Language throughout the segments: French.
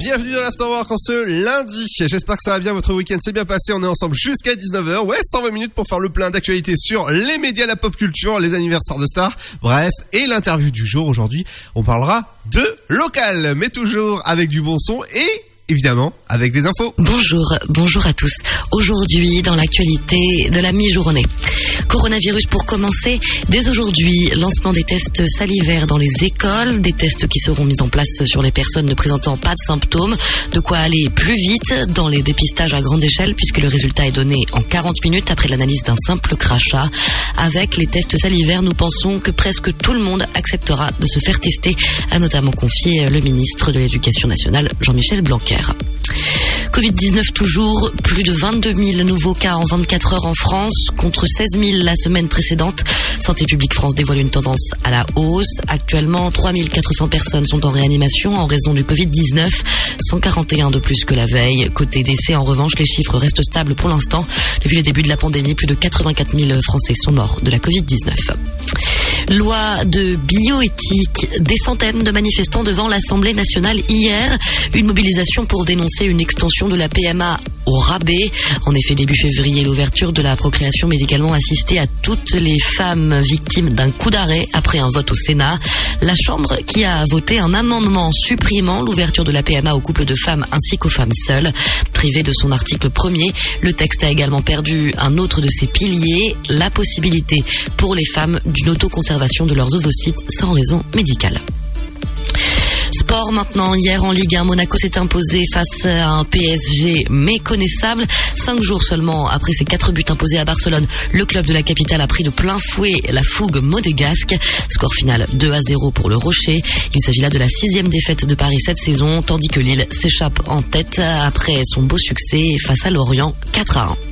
Bienvenue dans l'Afterwork en ce lundi. J'espère que ça va bien, votre week-end s'est bien passé. On est ensemble jusqu'à 19h. Ouais, 120 minutes pour faire le plein d'actualités sur les médias, la pop culture, les anniversaires de stars. Bref, et l'interview du jour aujourd'hui, on parlera de local, mais toujours avec du bon son et évidemment avec des infos. Bonjour, bonjour à tous. Aujourd'hui, dans l'actualité de la mi-journée. Coronavirus pour commencer. Dès aujourd'hui, lancement des tests salivaires dans les écoles, des tests qui seront mis en place sur les personnes ne présentant pas de symptômes, de quoi aller plus vite dans les dépistages à grande échelle puisque le résultat est donné en 40 minutes après l'analyse d'un simple crachat. Avec les tests salivaires, nous pensons que presque tout le monde acceptera de se faire tester, a notamment confié le ministre de l'Éducation nationale, Jean-Michel Blanquer. Covid-19 toujours, plus de 22 000 nouveaux cas en 24 heures en France, contre 16 000 la semaine précédente. Santé publique France dévoile une tendance à la hausse. Actuellement, 3 400 personnes sont en réanimation en raison du Covid-19, 141 de plus que la veille. Côté décès, en revanche, les chiffres restent stables pour l'instant. Depuis le début de la pandémie, plus de 84 000 Français sont morts de la Covid-19. Loi de bioéthique. Des centaines de manifestants devant l'Assemblée nationale hier. Une mobilisation pour dénoncer une extension de la PMA au rabais. En effet, début février, l'ouverture de la procréation médicalement assistée à toutes les femmes victimes d'un coup d'arrêt après un vote au Sénat. La Chambre qui a voté un amendement supprimant l'ouverture de la PMA aux couples de femmes ainsi qu'aux femmes seules. Privé de son article premier, le texte a également perdu un autre de ses piliers, la possibilité pour les femmes d'une autoconservation de leurs ovocytes sans raison médicale. Sport maintenant. Hier en Ligue 1, Monaco s'est imposé face à un PSG méconnaissable. Cinq jours seulement après ses quatre buts imposés à Barcelone, le club de la capitale a pris de plein fouet la fougue modégasque. Score final 2 à 0 pour le Rocher. Il s'agit là de la sixième défaite de Paris cette saison, tandis que Lille s'échappe en tête après son beau succès face à Lorient 4 à 1.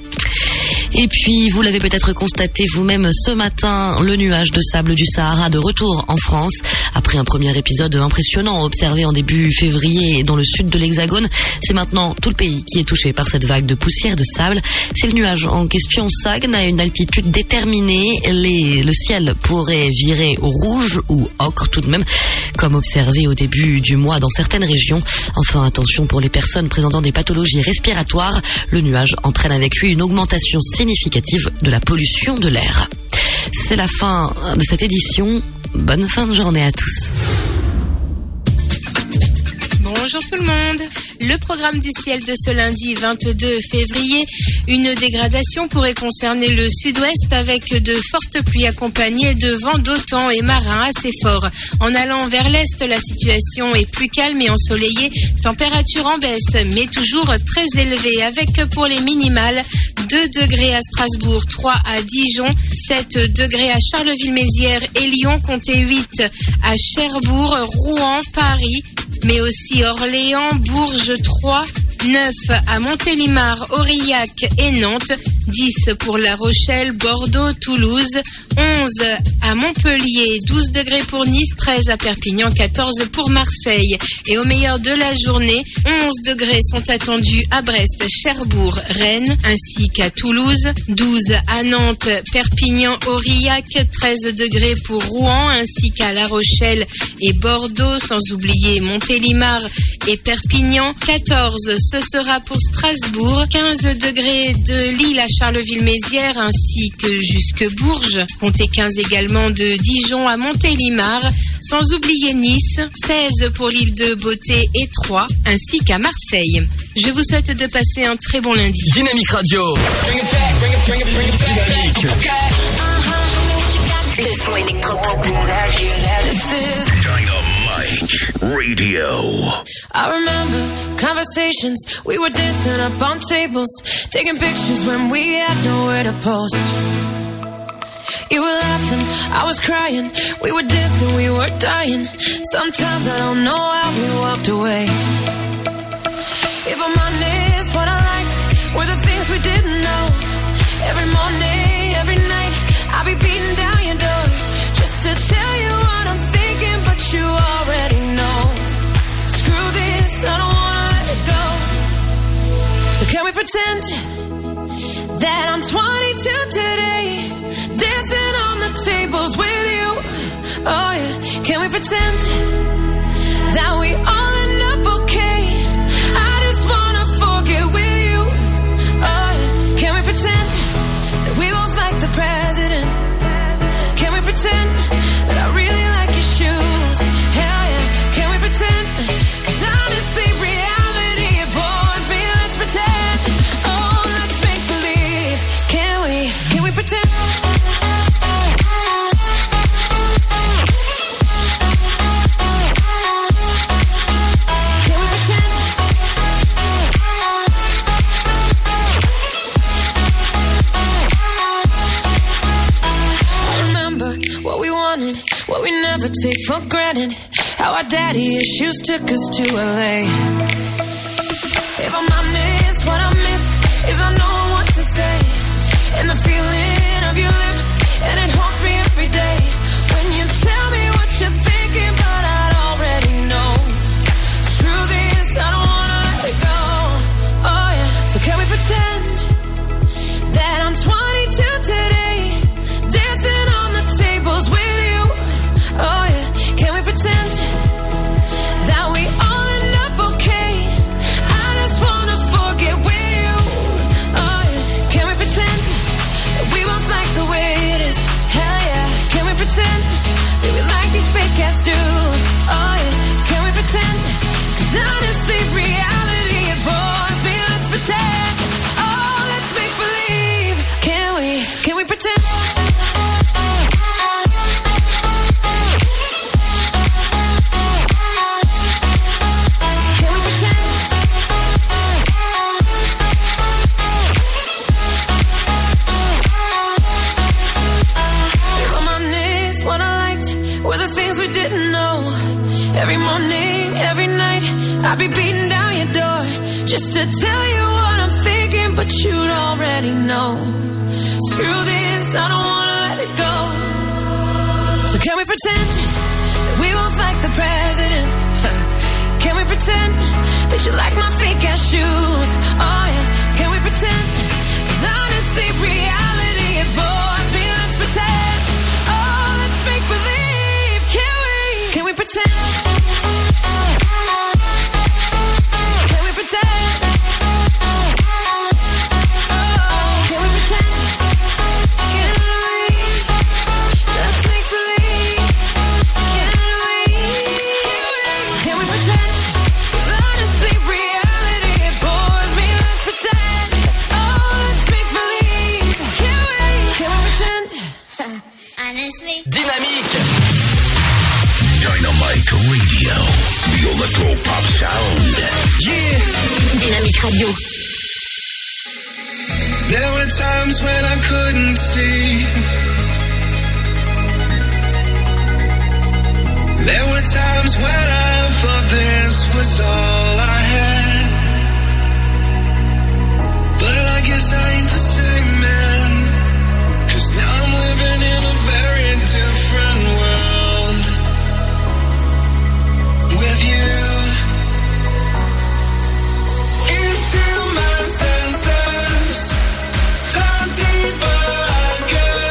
Et puis, vous l'avez peut-être constaté vous-même ce matin, le nuage de sable du Sahara de retour en France. Après un premier épisode impressionnant observé en début février dans le sud de l'Hexagone, c'est maintenant tout le pays qui est touché par cette vague de poussière de sable. Si le nuage en question stagne à une altitude déterminée, le ciel pourrait virer au rouge ou ocre tout de même, comme observé au début du mois dans certaines régions. Enfin, attention pour les personnes présentant des pathologies respiratoires, le nuage entraîne avec lui une augmentation significative de la pollution de l'air. C'est la fin de cette édition. Bonne fin de journée à tous. Bonjour tout le monde. Le programme du ciel de ce lundi 22 février, une dégradation pourrait concerner le sud-ouest avec de fortes pluies accompagnées de vents d'autant et marins assez forts. En allant vers l'est, la situation est plus calme et ensoleillée, température en baisse mais toujours très élevée avec pour les minimales 2 degrés à Strasbourg, 3 à Dijon, 7 degrés à Charleville-Mézières et Lyon, comptez 8 à Cherbourg, Rouen, Paris, mais aussi Orléans, Bourges 3, 9 à Montélimar, Aurillac et Nantes, 10 pour La Rochelle, Bordeaux, Toulouse, 11 à Montpellier, 12 degrés pour Nice, 13 à Perpignan, 14 pour Marseille. Et au meilleur de la journée, 11 degrés sont attendus à Brest, Cherbourg, Rennes, ainsi qu'à Toulouse, 12 à Nantes, Perpignan, Aurillac, 13 degrés pour Rouen, ainsi qu'à La Rochelle et Bordeaux, sans oublier Montélimar et Perpignan, 14 ce sera pour Strasbourg, 15 degrés de Lille à Charleville-Mézières ainsi que jusque Bourges, comptez 15 également de Dijon à Montélimar, sans oublier Nice, 16 pour l'île de Beauté et 3, ainsi qu'à Marseille. Je vous souhaite de passer un très bon lundi. Dynamique Radio. Dynamique. Le son électropop. Radio. I remember conversations, we were dancing up on tables, taking pictures when we had nowhere to post. You were laughing, I was crying, we were dancing, we were dying. Sometimes I don't know how we walked away. If I'm honest, what I liked were the things we didn't know. Every morning, every night, I'll be beating down your door you already know. Screw this, I don't wanna let it go. So can we pretend that I'm 22 today, dancing on the tables with you? Oh yeah, can we pretend that we are? Take for granted. How our daddy issues took us to LA. If I'm honest, what I miss is I know what to say. And the feeling of your lips, already know. Screw this, I don't wanna let it go. So can we pretend that we both like the president? Can we pretend that you like my fake ass shoes? Oh yeah, can we pretend? honestly, reality it bores me. Let's pretend. Oh, let's make believe. Can we? Can we pretend? Can we pretend? Radio. There were times when I couldn't see. There were times when I thought this was all I had. But I guess I ain't the Into my senses. The deeper I go,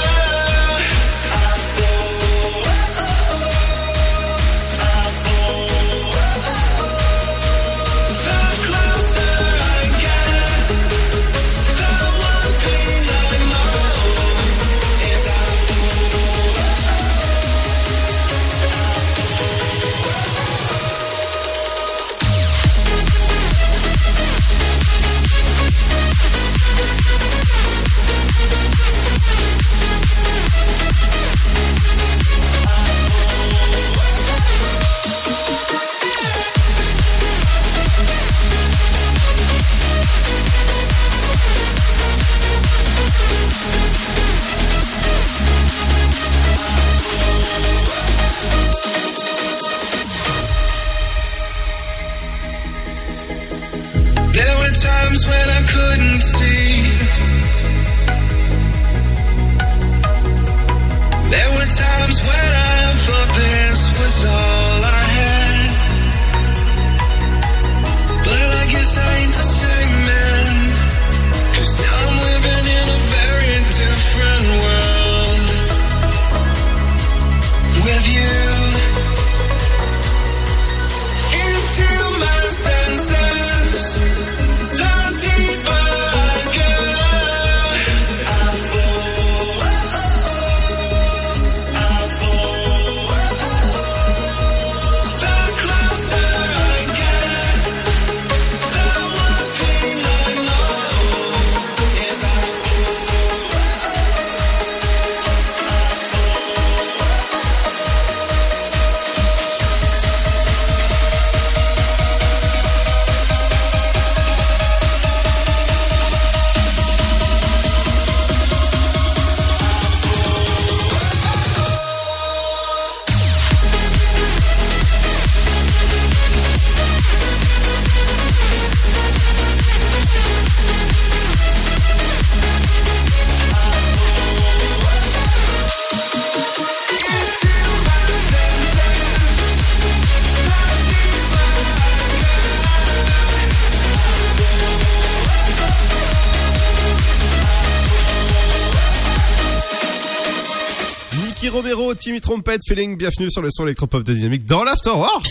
Romero, Timmy Trompette, Feeling, bienvenue sur le son électropop de Dynamique dans l'Afterwork.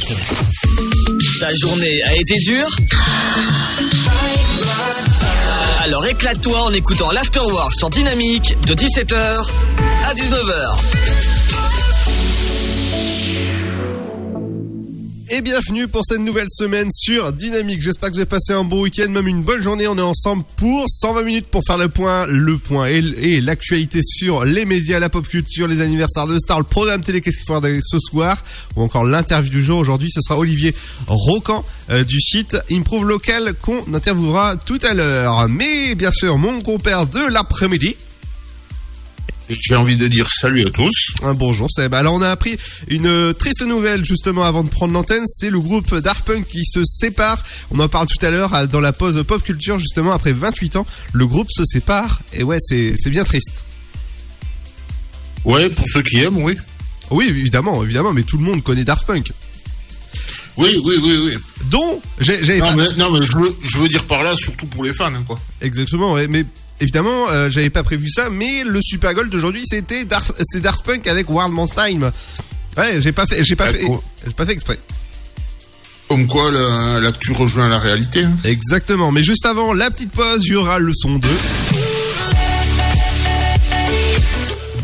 Ta journée a été dure Alors éclate-toi en écoutant l'Afterwork sur Dynamique de 17h à 19h. Et bienvenue pour cette nouvelle semaine sur Dynamique. J'espère que vous avez passé un bon week-end, même une bonne journée. On est ensemble pour 120 minutes pour faire le point, le point et, et l'actualité sur les médias, la pop culture, les anniversaires de stars, le programme télé qu'est-ce qu'il faut regarder ce soir, ou encore l'interview du jour. Aujourd'hui, ce sera Olivier Rocan euh, du site Improve Local qu'on interviewera tout à l'heure. Mais bien sûr, mon compère de l'après-midi. J'ai envie de dire salut à tous. Un bonjour Seb. Alors on a appris une euh, triste nouvelle justement avant de prendre l'antenne, c'est le groupe Daft Punk qui se sépare. On en parle tout à l'heure dans la pause pop culture justement après 28 ans, le groupe se sépare et ouais, c'est c'est bien triste. Ouais, pour ceux qui aiment, oui. Oui, évidemment, évidemment, mais tout le monde connaît Daft Punk. Oui, oui, oui, oui. Dont j'ai Non, pas- non, mais je, veux, je veux dire par là, surtout pour les fans, hein, quoi. exactement, ouais, mais évidemment, euh, j'avais pas prévu ça, mais le Super Gold d'aujourd'hui, c'était Daft, c'est Daft Punk avec World Man's Time. Ouais, j'ai pas fait, j'ai pas fait, D'accord. j'ai pas fait exprès. Comme quoi, la- l'actu rejoint la réalité. hein. Exactement. Mais juste avant la petite pause, il y aura le son 2.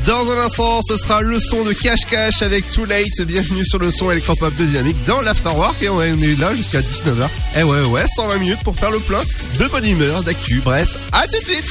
Dans un instant, ce sera le son de Cash Cash avec Too Late. Bienvenue sur le son électropop de Dynamique dans l'Afterwork et on est là jusqu'à 19h. Eh ouais, ouais, 120 minutes pour faire le plein de bonne humeur, d'actu. Bref, à tout de suite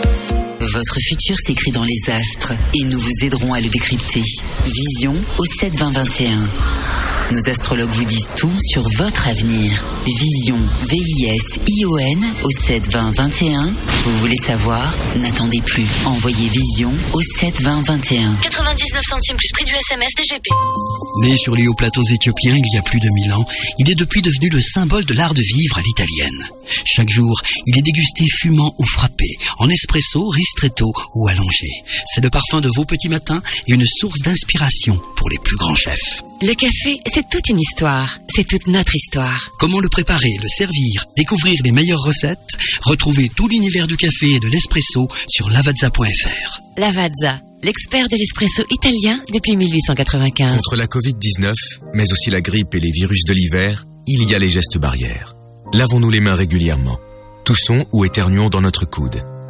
Votre futur s'écrit dans les astres et nous vous aiderons à le décrypter. Vision au 7 20 21. Nos astrologues vous disent tout sur votre avenir. Vision, V-I-S-I-O-N au 7 20 21. Vous voulez savoir? N'attendez plus. Envoyez Vision au 7 20 21. 99 centimes plus prix du SMS DGP. Né sur les hauts plateaux éthiopiens il y a plus de mille ans, il est depuis devenu le symbole de l'art de vivre à l'italienne. Chaque jour, il est dégusté fumant ou frappé, en espresso, ristretto ou allongé. C'est le parfum de vos petits matins et une source d'inspiration pour les plus grands chefs. Le café, c'est toute une histoire. C'est toute notre histoire. Comment le préparer, le servir, découvrir les meilleures recettes Retrouvez tout l'univers du café et de l'espresso sur lavazza.fr. Lavazza, l'expert de l'espresso italien depuis 1895. Contre la Covid-19, mais aussi la grippe et les virus de l'hiver, il y a les gestes barrières. Lavons-nous les mains régulièrement. Toussons ou éternuons dans notre coude.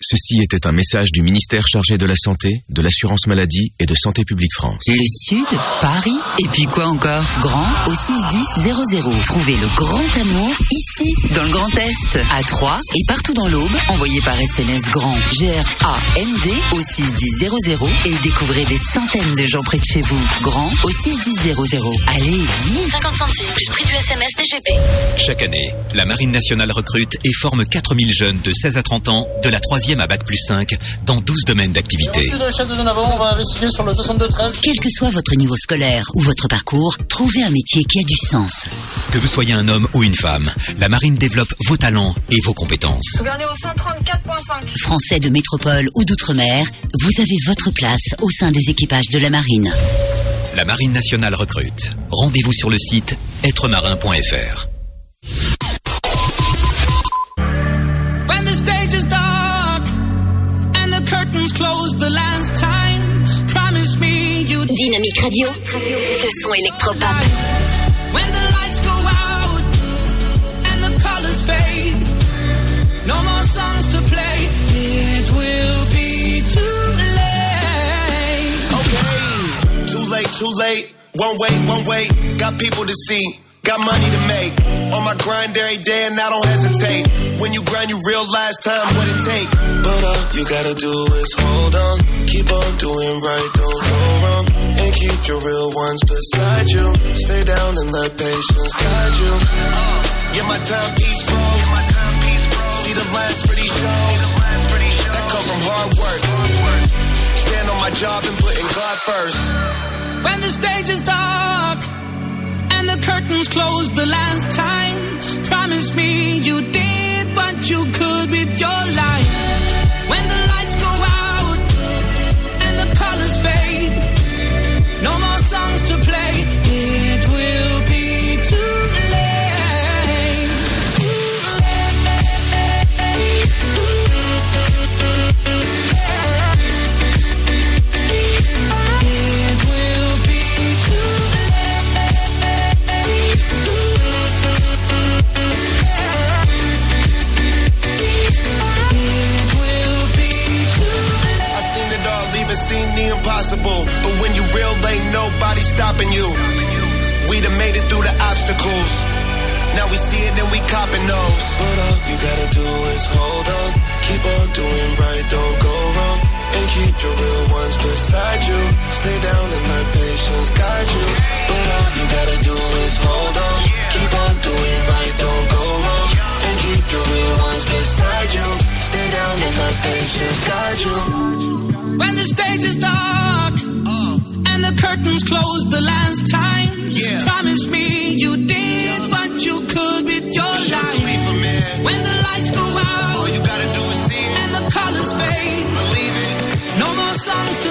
Ceci était un message du ministère chargé de la Santé, de l'Assurance Maladie et de Santé Publique France. Le Sud, Paris, et puis quoi encore? Grand au 61000. Trouvez le grand amour ici, dans le Grand Est, à Troyes et partout dans l'Aube. Envoyez par SMS grand G-R-A-N-D au 61000 et découvrez des centaines de gens près de chez vous. Grand au 61000. Allez, vite 50 centimes plus prix du SMS DGP. Chaque année, la Marine nationale recrute et forme 4000 jeunes de 16 à 30 ans, de la 3e à Bac plus 5, dans 12 domaines d'activité. le chef de zone avant, on va investiguer sur le 62-13. Quel que soit votre niveau scolaire ou votre parcours, trouvez un métier qui a du sens. Que vous soyez un homme ou une femme, la Marine développe vos talents et vos compétences. Gouvernez au 134.5. Français de métropole ou d'outre-mer, vous avez votre place au sein des équipages de la marine. La Marine nationale recrute. Rendez-vous sur le site êtremarin.fr. Dynamique Radio, le son électropop. When the lights go out and the colors fade, no more songs to play. It will be too late. Okay, too late, too late. One way, one way. Got people to see, got money to make. On my grind every day and I don't hesitate. When you grind, you realize time what it take. But all you gotta do is hold on, keep on doing right, don't go wrong. And keep your real ones beside you. Stay down and let patience guide you. Uh, get my timepiece froze. See the lines for these shows. That come from hard work. Stand on my job and put in God first. When the stage is dark and the curtains close the last time, promise me you did what you could with your life. When the ain't nobody stopping you. We done made it through the obstacles. Now we see it and we copping those. But all you gotta do is hold on. Keep on doing right, don't go wrong. And keep your real ones beside you. Stay down and let patience guide you. But all you gotta do is hold on. Keep on doing right, don't go wrong. And keep your real ones beside you. Stay down and let patience guide you. When the stage is dark and the curtains close the last time, promise me you did what you could with your life. When the lights go out, all you gotta do is see it, and the colors fade. Believe it. No more songs to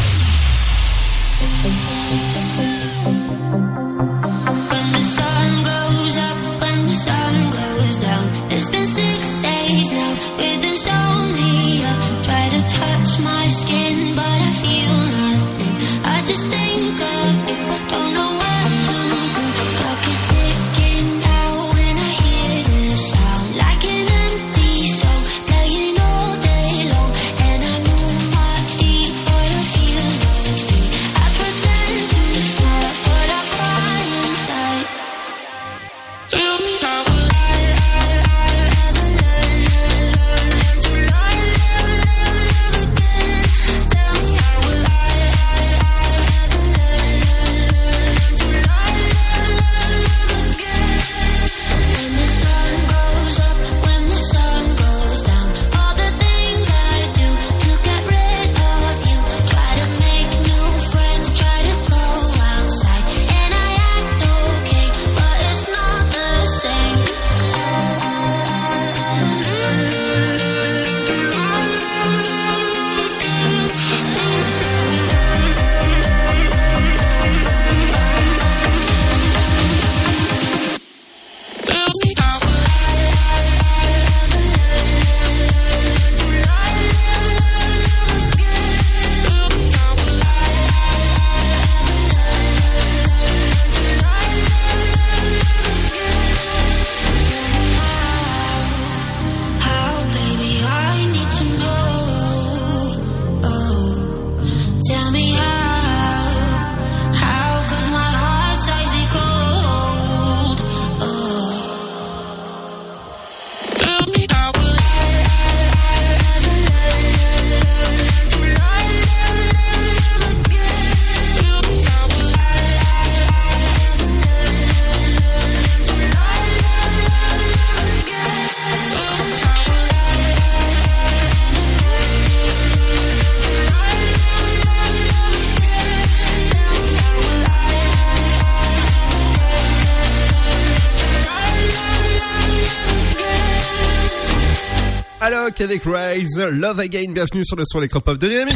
Avec Rise, Love Again, bienvenue sur le son électropop de Dynamics.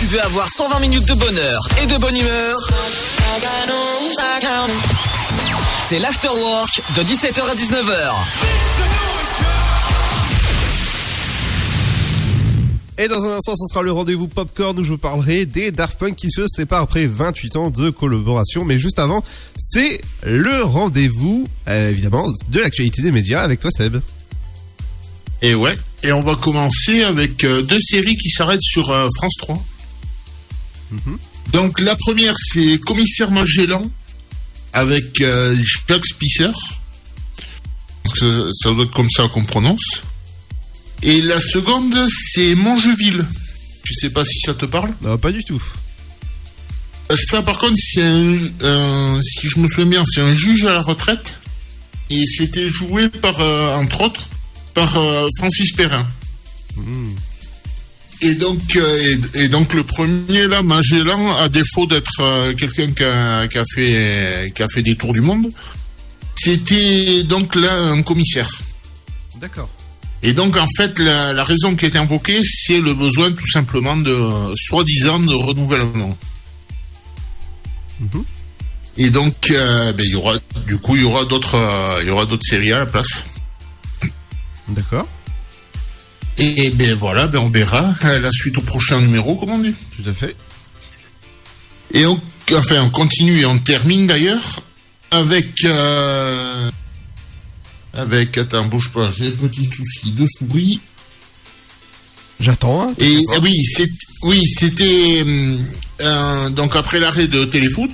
Tu veux avoir 120 minutes de bonheur et de bonne humeur? C'est l'afterwork de 17h à 19h. Et dans un instant, ce sera le rendez-vous Popcorn où je vous parlerai des Daft Punk qui se séparent après 28 ans de collaboration. Mais juste avant, c'est le rendez-vous, euh, évidemment, de l'actualité des médias avec toi Seb. Et ouais, et on va commencer avec euh, deux séries qui s'arrêtent sur euh, France 3. Mhm. Donc la première, c'est Commissaire Magellan avec euh, Jacques Spicer. Ça, ça doit être comme ça qu'on prononce. Et la seconde, c'est Mongeville. Je sais pas si ça te parle. Non, pas du tout. Ça, par contre, c'est un, un- si je me souviens bien, c'est un juge à la retraite. Et c'était joué par, euh, entre autres, par euh, Francis Perrin. Et donc, euh, et, et donc le premier là, Magellan, à défaut d'être euh, quelqu'un qui a, qui a fait qui a fait des tours du monde, c'était donc là un commissaire. D'accord. Et donc en fait, la, la raison qui est invoquée, c'est le besoin tout simplement de soi-disant de renouvellement. Et donc, ben, y aura, du coup, il y aura d'autres, il y aura d'autres séries à la place. D'accord. Et ben voilà, ben on verra euh, la suite au prochain numéro, comme on dit. Tout à fait. Et on, enfin, on continue et on termine d'ailleurs avec, euh, avec, attends, bouge pas, j'ai un petit souci de souris. J'attends. Hein, Et ah oui, c'est, oui, c'était un- donc après l'arrêt de Téléfoot,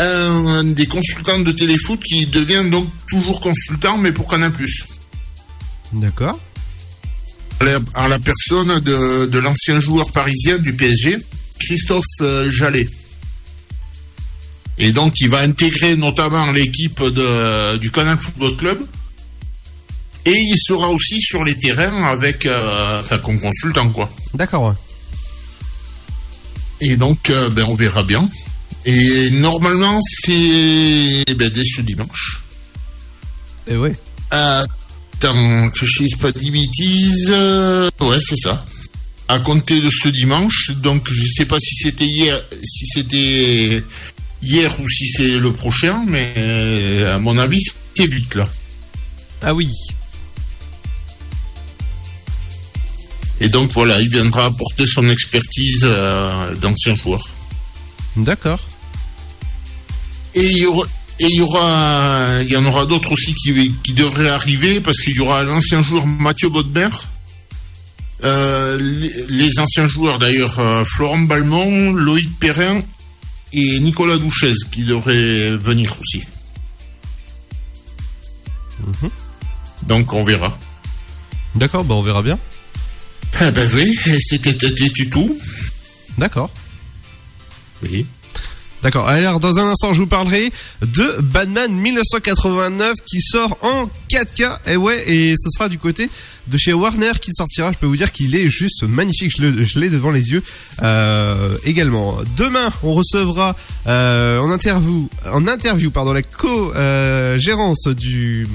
un des consultants de Téléfoot qui devient donc toujours consultant, mais pour Canal+. D'accord. En la personne de, de l'ancien joueur parisien du PSG, Christophe euh, Jallet. Et donc, il va intégrer notamment l'équipe du Canal Football Club. Et il sera aussi sur les terrains avec, euh, enfin, comme consultant, quoi. D'accord. Et donc, euh, ben, on verra bien. Et normalement, c'est ben, dès ce dimanche. Et ouais. Attends, que je dise pas de bêtises. euh, Ouais, c'est ça. À compter de ce dimanche. Donc, je sais pas si c'était hier, si c'était hier ou si c'est le prochain, mais euh, à mon avis, c'est vite là. Ah oui. Et donc voilà, il viendra apporter son expertise euh, d'ancien joueur. D'accord. Et il y aura, et il y aura, il y en aura d'autres aussi qui, qui devraient arriver parce qu'il y aura l'ancien joueur Mathieu Bodmer, euh, les, les anciens joueurs d'ailleurs euh, Florent Balmont, Loïc Perrin et Nicolas Douchez qui devraient venir aussi. Donc on verra. D'accord, bah on verra bien. Ah ben oui, c'était du tout. D'accord. Oui. D'accord. Alors, dans un instant, je vous parlerai de Batman 1989 qui sort en 4K. Et ouais, et ce sera du côté de chez Warner qui sortira. Je peux vous dire qu'il est juste magnifique. Je l'ai devant les yeux euh, également. Demain, on recevra euh, en interview, en interview, pardon, la co-gérance du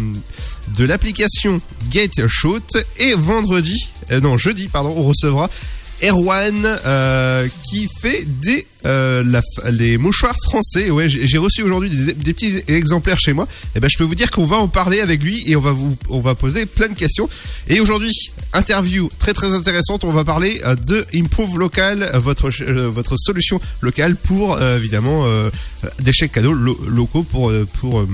de l'application Get Shoot. Et vendredi, euh, non jeudi, pardon, on recevra Erwan euh, qui fait des euh, les mouchoirs français. Ouais, j'ai reçu aujourd'hui des, petits exemplaires chez moi. Et ben je peux vous dire qu'on va en parler avec lui et on va vous on va poser plein de questions. Et aujourd'hui, interview très très intéressante. On va parler euh, de Improve Local, votre votre solution locale pour évidemment des chèques cadeaux lo- locaux pour pour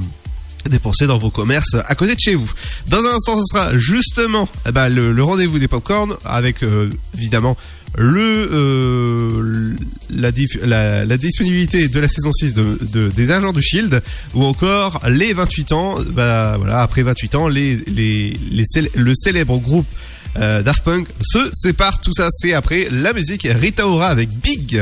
dépenser dans vos commerces à côté de chez vous. Dans un instant, ce sera justement eh ben, le, rendez-vous des popcorn avec euh, évidemment euh, la, disponibilité de la saison 6 de, de- des agents du Shield ou encore les 28 ans bah voilà après 28 ans le célèbre groupe euh, Punk se sépare tout ça c'est après la musique Rita Ora avec Big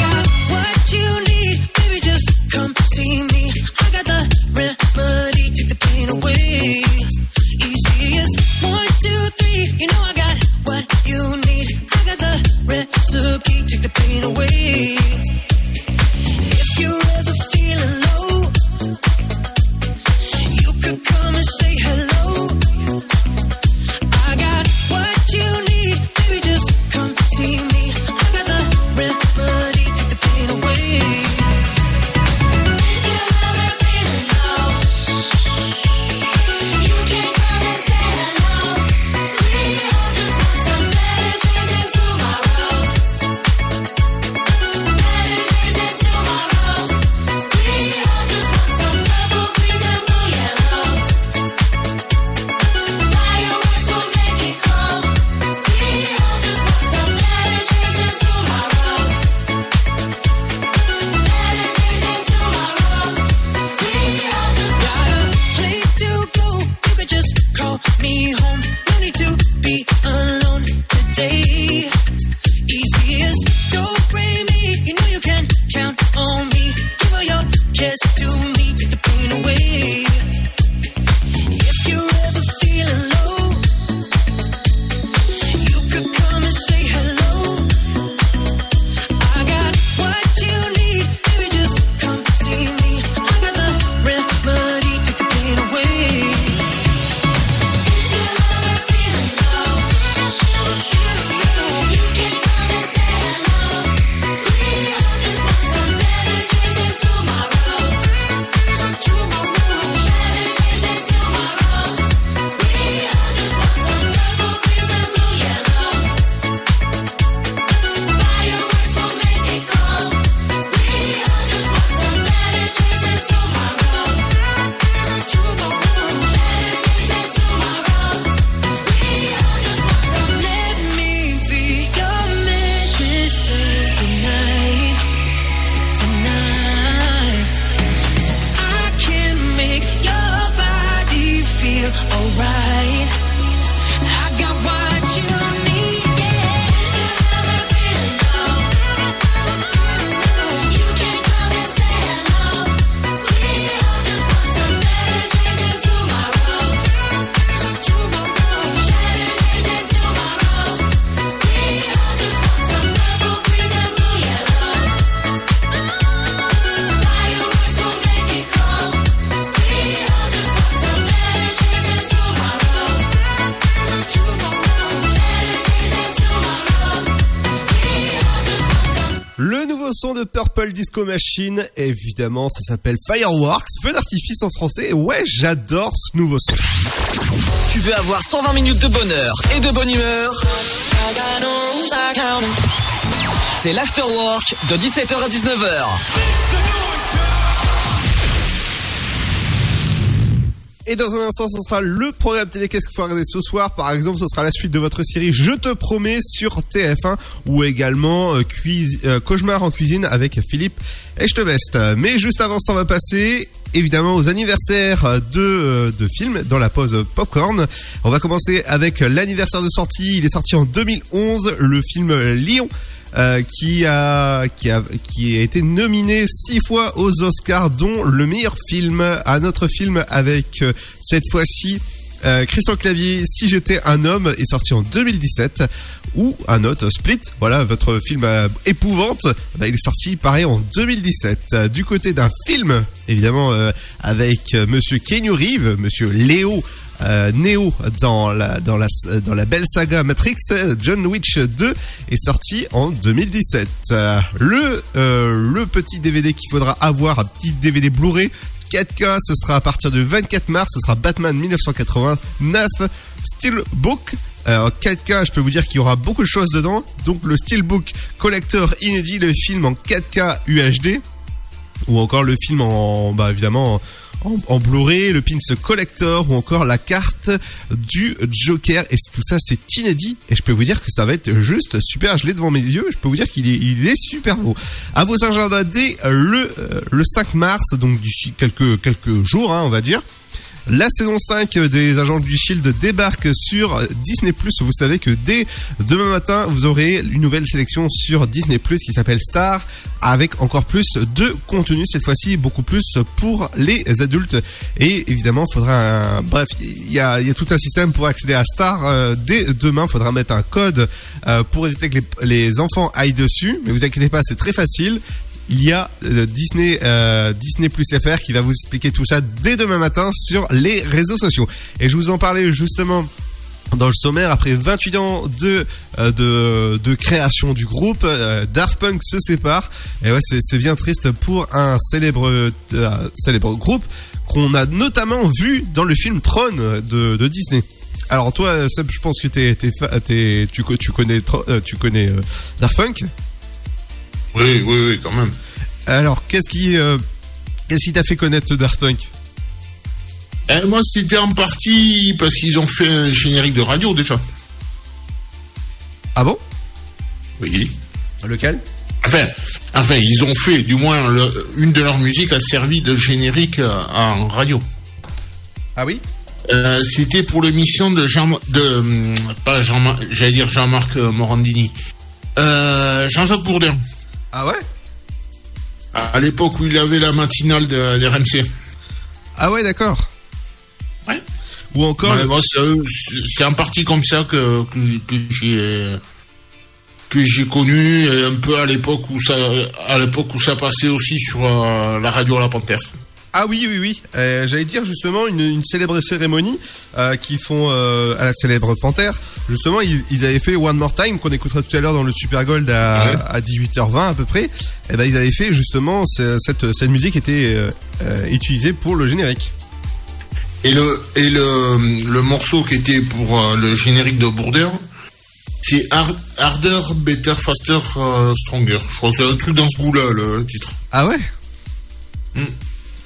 Disco Machine. Évidemment, ça s'appelle Fireworks, feu d'artifice en français. Ouais, j'adore ce nouveau son. Tu veux avoir 120 minutes de bonheur et de bonne humeur? C'est l'afterwork de 17h à 19h. Et dans un instant, ce sera le programme télé qu'est-ce qu'il faut regarder ce soir? Par exemple, ce sera la suite de votre série Je te promets sur TF1 ou également euh, cuis euh, Cauchemar en cuisine avec Philippe Echtebest. Mais juste avant ça, on va passer évidemment aux anniversaires de, euh, de films dans la pause popcorn. On va commencer avec l'anniversaire de sortie. Il est sorti en 2011, le film Lyon euh, qui a qui a qui a été nominé six fois aux Oscars, dont le meilleur film. Un autre film avec euh, cette fois-ci euh, Christian Clavier, Si j'étais un homme, est sorti en 2017. Ou un autre, Split, voilà, votre film euh, épouvante, bah, il est sorti pareil en 2017. Euh, Du côté d'un film, évidemment, avec monsieur Keanu Reeves, monsieur Léo. Euh, Neo dans la, dans, la, dans la belle saga Matrix, euh, John Witch 2 est sorti en 2017. Euh, le, euh, le petit DVD qu'il faudra avoir, un petit DVD Blu-ray 4K, ce sera à partir du 24 mars, ce sera Batman 1989, Steelbook. Alors 4K, je peux vous dire qu'il y aura beaucoup de choses dedans. Donc le Steelbook Collector inédit, le film en 4K UHD, ou encore le film en, bah évidemment, en, Blu-ray, le pins collector, ou encore la carte du Joker. Et tout ça, c'est inédit. Et je peux vous dire que ça va être juste super. Je l'ai devant mes yeux. Je peux vous dire qu'il est, super beau. À vos agendas dès le, euh, le 5 mars, donc d'ici quelques, quelques jours, hein, on va dire. La saison 5 des Agents du Shield débarque sur Disney+. Vous savez que dès demain matin, vous aurez une nouvelle sélection sur Disney+, qui s'appelle Star, avec encore plus de contenu, cette fois-ci beaucoup plus pour les adultes. Et évidemment, il faudra un... Bref, il y a, il y a tout un système pour accéder à Star. Euh, dès demain, il faudra mettre un code euh, pour éviter que les, les enfants aillent dessus. Mais vous inquiétez pas, c'est très facile il y a euh, Disney euh, Disney Plus FR qui va vous expliquer tout ça dès demain matin sur les réseaux sociaux. Et je vous en parlais justement dans le sommaire, après 28 ans de, euh, de, de création du groupe, Daft Punk se sépare. Et ouais, c'est bien triste pour un célèbre, célèbre groupe qu'on a notamment vu dans le film Tron de, Disney. Alors toi, Seb, je pense que tu, co- tu connais, tu connais euh, Punk? Oui, oui, oui, quand même. Alors, qu'est-ce qui, euh, qu'est-ce qui t'a fait connaître Daft Punk? Eh, moi, c'était en partie parce qu'ils ont fait un générique de radio déjà. Ah bon? Oui. Lequel? Enfin, enfin, ils ont fait, du moins, le- une de leurs musiques a servi de générique euh, en radio. Ah oui? Euh, C'était pour l'émission de Jean, de pas Jean, j'allais dire Jean-Marc Morandini, euh, Jean-Jacques Bourdin. Ah ouais? À, l'époque où il avait la matinale de, de RMC. Ah ouais, d'accord. Ouais. Ou encore. C'est c'est en partie comme ça que, j'ai que j'ai connu et un peu à l'époque où ça à l'époque où ça passait aussi sur euh, la radio La Panthère. Ah oui, oui, oui. Euh, J'allais dire justement une, une célèbre cérémonie euh, qu'ils font euh, à la célèbre Panthère. Justement, ils, ils avaient fait One More Time qu'on écoutera tout à l'heure dans le Super Gold à, à 18h20 à peu près. Et ben ils avaient fait justement ce- cette, cette musique était euh, utilisée pour le générique. Et le et le, le morceau qui était pour le générique de Bourdin, c'est Hard- Harder, Better, Faster, Stronger. Je crois que c'est un truc dans ce goût-là le, le titre. Ah ouais?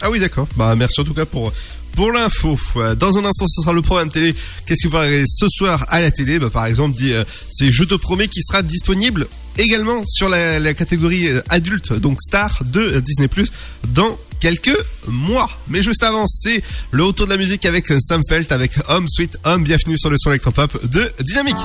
Ah oui, d'accord. Bah merci en tout cas pour pour l'info. Euh, Dans un instant, ce sera le programme télé. Qu'est-ce qu'il va regarder ce soir à la télé? Bah, Par exemple, euh, c'est Je te promets qui sera disponible également sur la, catégorie euh, adulte, donc Star de Disney Plus dans quelques mois. Mais juste avant, c'est le retour de la musique avec Sam Felt avec Home Sweet Home. Bienvenue sur le son électropop de Dynamique.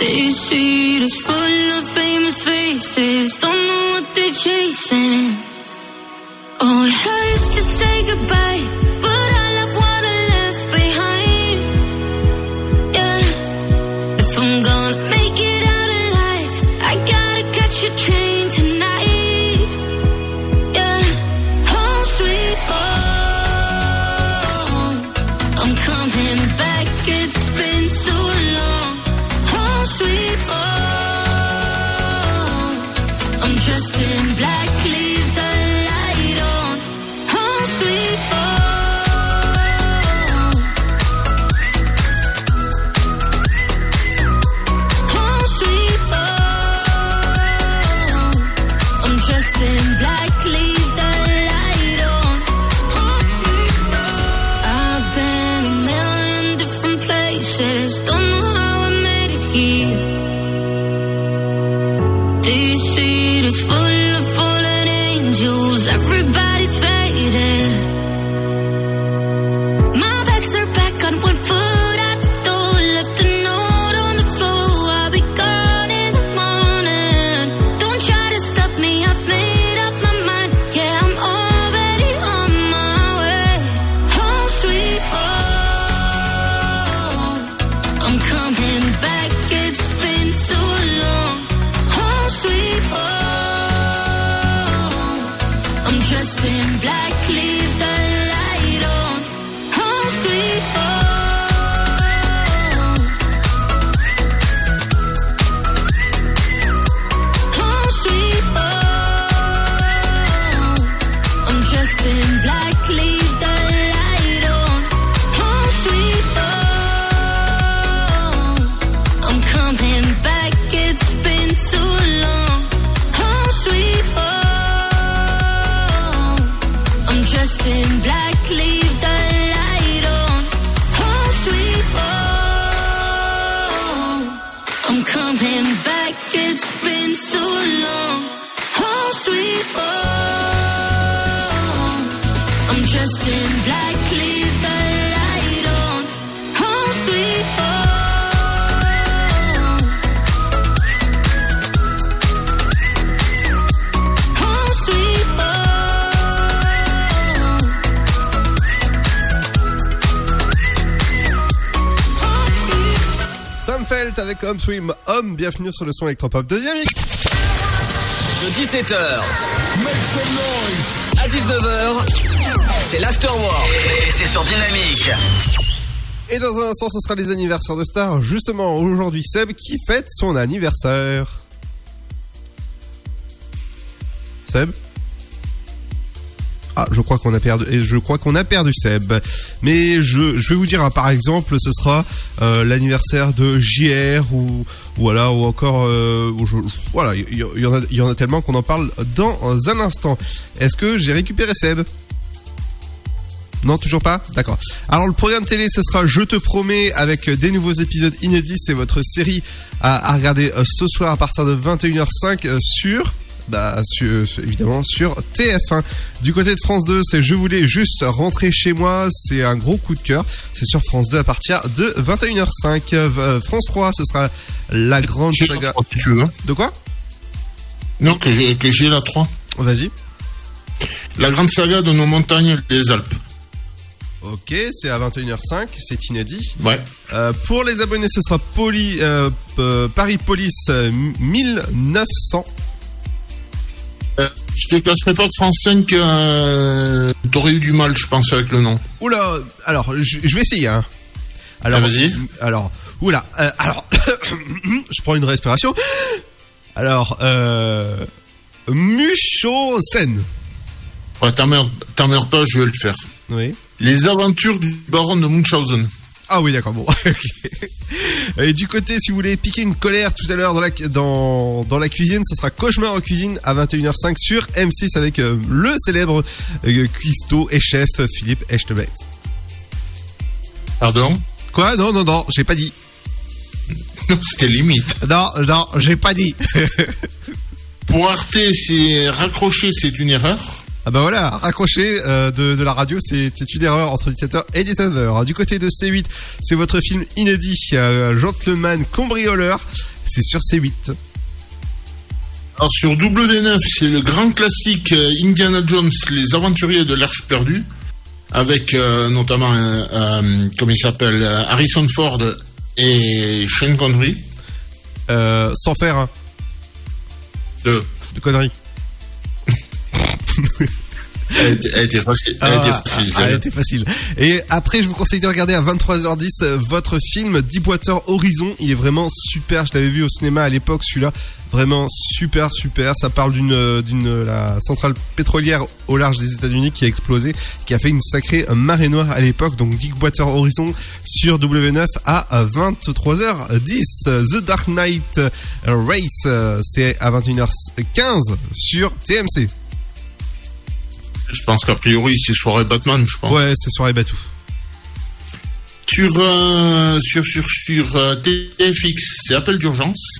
This street is full of famous faces. Don't know what they're chasing. Oh, it hurts to say goodbye, but I love what places. Don't know how I made it here. This city full of. Avec Home bienvenue sur le son électropop de Dynamique. De 17h à 19h, c'est l'Afterwork. Et c'est sur Dynamique. Et dans un instant, ce sera les anniversaires de stars. Justement, aujourd'hui, Seb qui fête son anniversaire. Seb? Ah, je crois qu'on a perdu. Je crois qu'on a perdu Seb. Mais je, vais vous dire, hein, par exemple, ce sera euh, l'anniversaire de JR ou voilà ou encore euh, voilà, il y, en a, tellement qu'on en parle dans un instant. Est-ce que j'ai récupéré Seb? Non, toujours pas? D'accord. Alors le programme télé, ce sera Je te promets avec des nouveaux épisodes inédits. C'est votre série à, à regarder euh, ce soir à partir de 21h05 euh, sur... Bah, évidemment sur TF1. Du côté de France 2, c'est Je voulais juste rentrer chez moi. C'est un gros coup de cœur. C'est sur France 2 à partir de 21h05. Euh, France 3, ce sera la grande saga. si tu veux. De quoi? Non, que j'ai que j'ai la 3. Vas-y. La grande saga de nos montagnes, les Alpes. Ok, c'est à 21h05, c'est inédit. Ouais. Euh, pour les abonnés, ce sera euh, Paris Police euh, 1900. Euh, je te cacherai pas que France 5, euh, t'aurais eu du mal, je pense, avec le nom. Oula, alors je, je vais essayer. Hein. Alors, Ah, vas-y. Alors, oula, euh, alors, je prends une respiration. Alors, euh, Muchosen. Ouais, t'emmerdes pas, je vais le faire. Oui. Les aventures du baron de Munchausen. Ah oui, d'accord, bon. Et du côté, si vous voulez piquer une colère tout à l'heure dans la, dans, dans la cuisine, ce sera Cauchemar en cuisine à 21h05 sur M6 avec euh, le célèbre euh, cuistot et chef Philippe Echtebet. Pardon? Quoi? Non, non, non, j'ai pas dit. C'était limite. Non, non, j'ai pas dit. Pour Arte, c'est raccrocher, c'est une erreur. Ah bah voilà, raccrocher euh, de, de la radio, c'est une erreur entre 17h et 19h. Du côté de C8, c'est votre film inédit, euh, Gentleman Cambrioleur. C'est sur C8. Alors sur W9, c'est le grand classique euh, Indiana Jones, les aventuriers de l'Arche perdue, avec notamment, comment il s'appelle, Harrison Ford et Sean Connery. Sans faire hein, De... de conneries. Elle était, elle était facile. Elle Ah, était facile, ah, elle était facile. Et après, je vous conseille de regarder à 23h10 euh, votre film Deepwater Horizon. Il est vraiment super. Je l'avais vu au cinéma à l'époque, celui-là. Vraiment super, super. Ça parle d'une, euh, d'une, euh, la centrale pétrolière au large des États-Unis qui a explosé, qui a fait une sacrée marée noire à l'époque. Donc, Deepwater Horizon sur W9 à 23h10. The Dark Knight Race, c'est à 21h15 sur TMC. Je pense qu'a priori, c'est soirée Batman, je pense. Ouais, c'est soirée Batou. Sur, euh, sur, sur, sur euh, TFX, c'est appel d'urgence.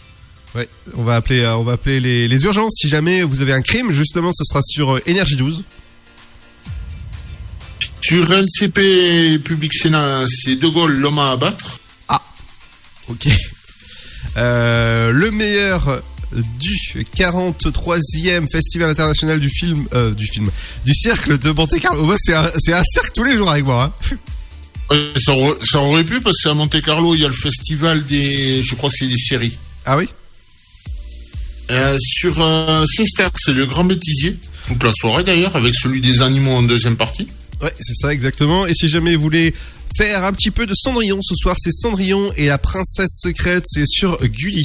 Ouais, on va appeler, euh, on va appeler les, les urgences. Si jamais vous avez un crime, justement, ce sera sur euh, Énergie 12. Sur LCP Public Sénat, c'est De Gaulle, l'homme à abattre. Ok. Euh, le meilleur du 43e Festival international du film, euh, du film, du cercle de Monte Carlo. C'est un, un cercle tous les jours avec moi. hein. Ça, aurait, ça aurait pu parce qu'à Monte Carlo, il y a le festival des. Je crois que c'est des séries. Ah oui? Euh, Sur euh, Sister, c'est le grand bêtisier. Toute la soirée d'ailleurs, avec celui des animaux en deuxième partie. Ouais, c'est ça exactement. Et si jamais vous voulez faire un petit peu de Cendrillon ce soir, c'est Cendrillon et la princesse secrète, c'est sur Gulli.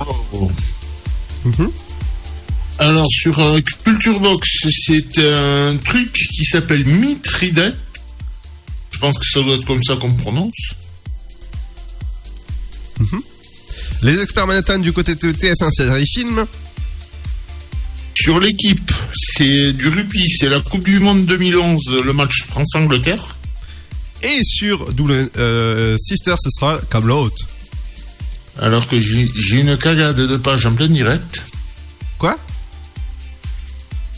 Oh. Mhm. Alors sur euh, Culture Box, c'est un truc qui s'appelle Mitridate. Je pense que ça doit être comme ça qu'on prononce. Mhm. Les experts Manhattan du côté de TF1 série film. Sur l'équipe, c'est du rugby, c'est la Coupe du Monde 2011, le match France-Angleterre. Et sur Double euh, Sister, ce sera Camelot. Alors que j'ai une cagade de page en plein direct. Quoi?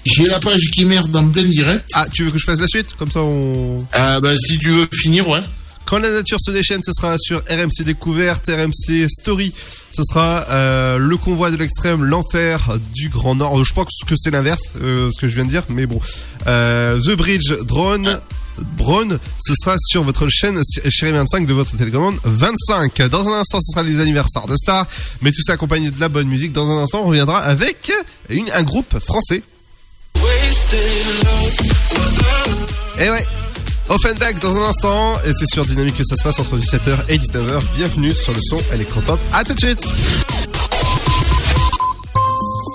J'ai la page qui merde en plein direct. Ah, tu veux que je fasse la suite? Comme ça on. Ah bah si tu veux finir, ouais. Quand la nature se déchaîne, ce sera sur RMC Découverte, RMC Story. Ce sera euh, le convoi de l'extrême, l'enfer du Grand Nord. Euh, Je crois que c'est l'inverse, euh, ce que je viens de dire, mais bon. Euh, The Bridge Drone. Braun, ce sera sur votre chaîne Chérie 25 de votre télécommande 25. Dans un instant, ce sera les anniversaires de stars, mais tout ça accompagné de la bonne musique. Dans un instant, on reviendra avec un groupe français. Et ouais, Offenbach dans un instant, et c'est sur Dynamique que ça se passe entre 17h et 19h. Bienvenue sur le son électropop. À tout de suite.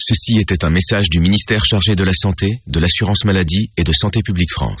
Ceci était un message du ministère chargé de la Santé, de l'Assurance Maladie et de Santé Publique France.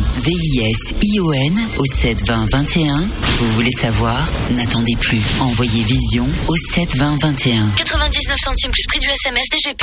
V-I-S-I-O-N au 72021. Vous voulez savoir? N'attendez plus. Envoyez Vision au 72021. 99 centimes plus prix du SMS DGP.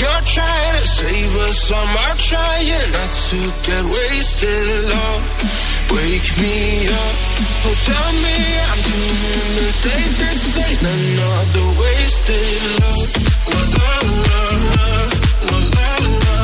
you're trying to save us, I'm trying not to get wasted, love. Wake me up, oh tell me I'm doing the safest thing, another wasted love. La la la la, la la la.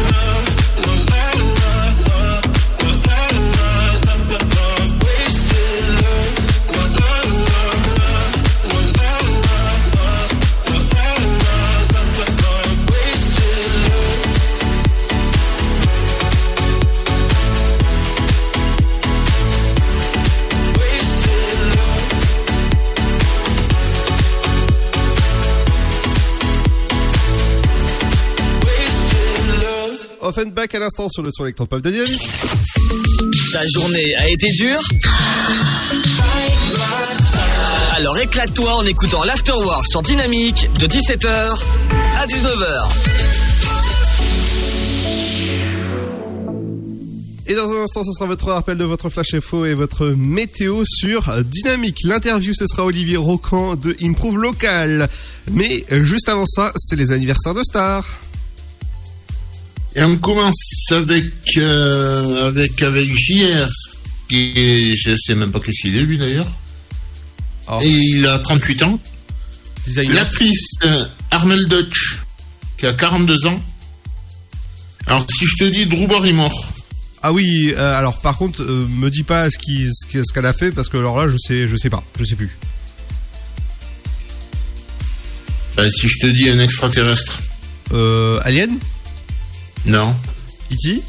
La, Offenbach à l'instant sur le son électropop de Dynamique. Ta journée a été dure Alors éclate-toi en écoutant l'Afterwork sur Dynamique de 17h à 19h. Et dans un instant, ce sera votre rappel de votre flash info et votre météo sur Dynamique. L'interview, ce sera Olivier Rocan de Improve Local. Mais euh, juste avant ça, c'est les anniversaires de stars. Et on commence avec, euh, avec, avec JR, qui est- je sais même pas qu'est-ce qu'il est lui d'ailleurs. Et il a 38 ans. L'actrice euh, Armel Dutch, qui a 42 ans. Alors si je te dis Drew Barrymore, Ah oui, euh, alors par contre, euh, me dis pas ce qu'elle a fait parce que alors là, je sais, je sais pas, je sais plus. bah, si je te dis un extraterrestre, Euh, Alien? Non. E.T.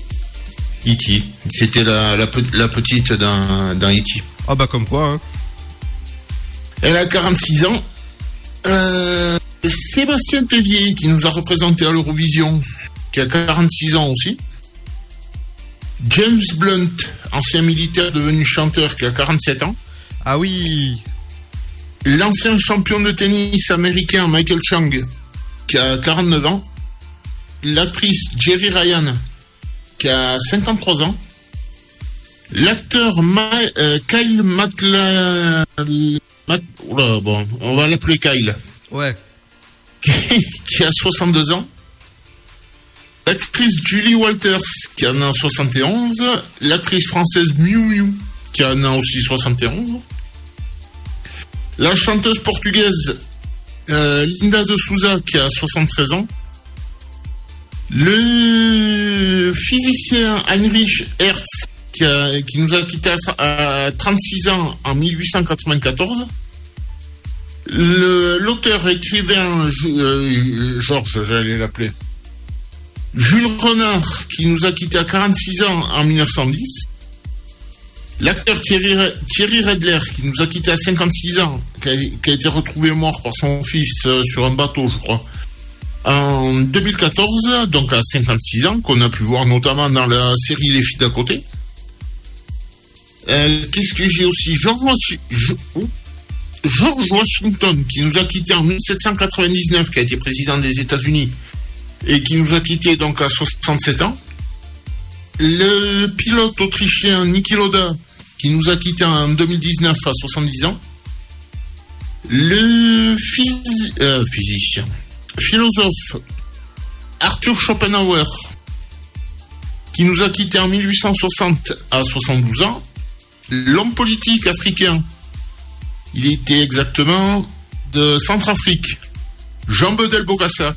E.T. C'était la, la, pe- la petite d'un d'un E.T. Ah bah comme quoi, hein. Elle a 46 ans. Euh, Sébastien Tellier, qui nous a représenté à l'Eurovision, qui a 46 ans aussi. James Blunt, ancien militaire devenu chanteur, qui a 47 ans. Ah oui. L'ancien champion de tennis américain Michael Chang, qui a 49 ans. L'actrice Jerry Ryan, qui a 53 ans. L'acteur Ma- euh, Kyle Oula, bon, on va l'appeler Kyle. Ouais. qui a 62 ans. L'actrice Julie Walters, qui en a 71. L'actrice française Miu Miu, qui en a aussi 71. La chanteuse portugaise euh, Linda de Souza, qui a 73 ans. Le physicien Heinrich Hertz, qui, nous a quittés à, à 36 ans en 1894. Le- L'auteur écrivain euh, Georges, j'allais l'appeler. Jules Renard, qui nous a quittés à 46 ans en 1910. L'acteur Thierry, Re- Thierry Redler, qui nous a quittés à 56 ans, qui a, qui a été retrouvé mort par son fils euh, sur un bateau, je crois. En 2014, donc à 56 ans, qu'on a pu voir notamment dans la série Les filles d'à côté. Euh, Qu'est-ce que j'ai aussi? Oh. George Washington, qui nous a quittés en 1799, qui a été président des États-Unis, et qui nous a quittés donc à 67 ans. Le pilote autrichien Niki Lauda, qui nous a quittés en 2019 à 70 ans. Le euh, physicien, philosophe Arthur Schopenhauer, qui nous a quittés en 1860 à 72 ans. L'homme politique africain, il était exactement de Centrafrique. Jean Bedel Bokassa,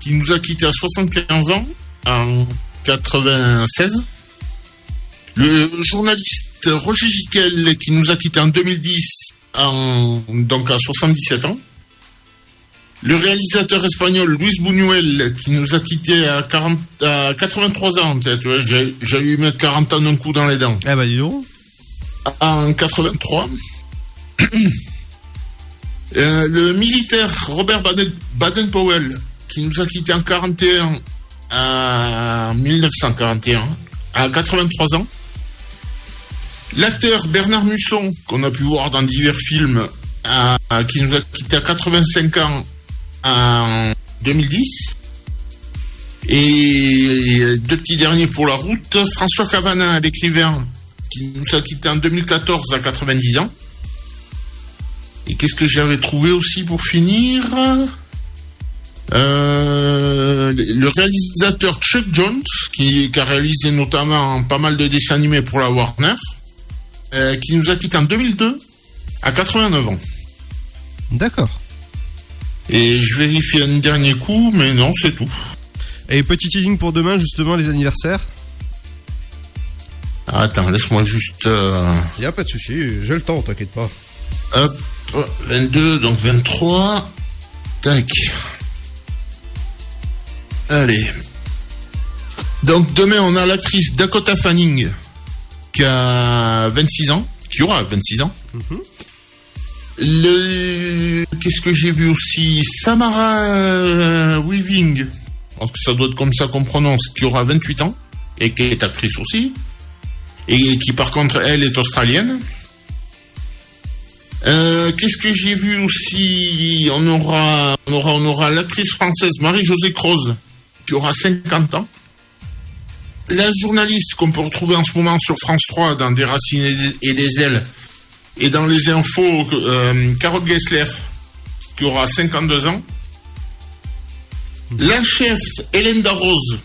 qui nous a quittés à 75 ans en 96. Le journaliste Roger Giquel, qui nous a quittés en 2010, en, donc à 77 ans. Le réalisateur espagnol Luis Buñuel, qui nous a quittés à, 40, à 83 ans, j'ai eu mettre 40 ans d'un coup dans les dents. Eh bah dis donc. En 83. Euh, le militaire Robert Baden- Baden-Powell, qui nous a quittés en 41 à 1941, à 83 ans. L'acteur Bernard Musson, qu'on a pu voir dans divers films, qui nous a quitté à 85 ans en 2010. Et deux petits derniers pour la route. François Cavanin, l'écrivain, qui nous a quitté en 2014 à 90 ans. Et qu'est-ce que j'avais trouvé aussi pour finir? Euh, Le réalisateur Chuck Jones, qui, a réalisé notamment pas mal de dessins animés pour la Warner, euh, qui nous a quitté en 2002 à 89 ans. D'accord. Et je vérifie un dernier coup, mais non, c'est tout. Et petit teasing pour demain, justement, les anniversaires. Ah, Attends, laisse-moi juste... euh, Y a pas de souci, j'ai le temps, t'inquiète pas. Hop, 22, donc 23. Tac. Allez. Donc demain, on a l'actrice Dakota Fanning, qui a 26 ans, qui aura 26 ans. Qu'est-ce que j'ai vu aussi? Samara euh, Weaving, pense que ça doit être comme ça qu'on prononce, qui aura 28 ans, et qui est actrice aussi, et qui par contre, elle est australienne. Euh, Qu'est-ce que j'ai vu aussi? On aura, on aura, on aura l'actrice française Marie-Josée Croze, qui aura 50 ans. La journaliste qu'on peut retrouver en ce moment sur France 3 dans Des Racines et des Ailes, et dans les infos, euh, Carole Gessler, qui aura 52 ans. La chef Hélène Darroze,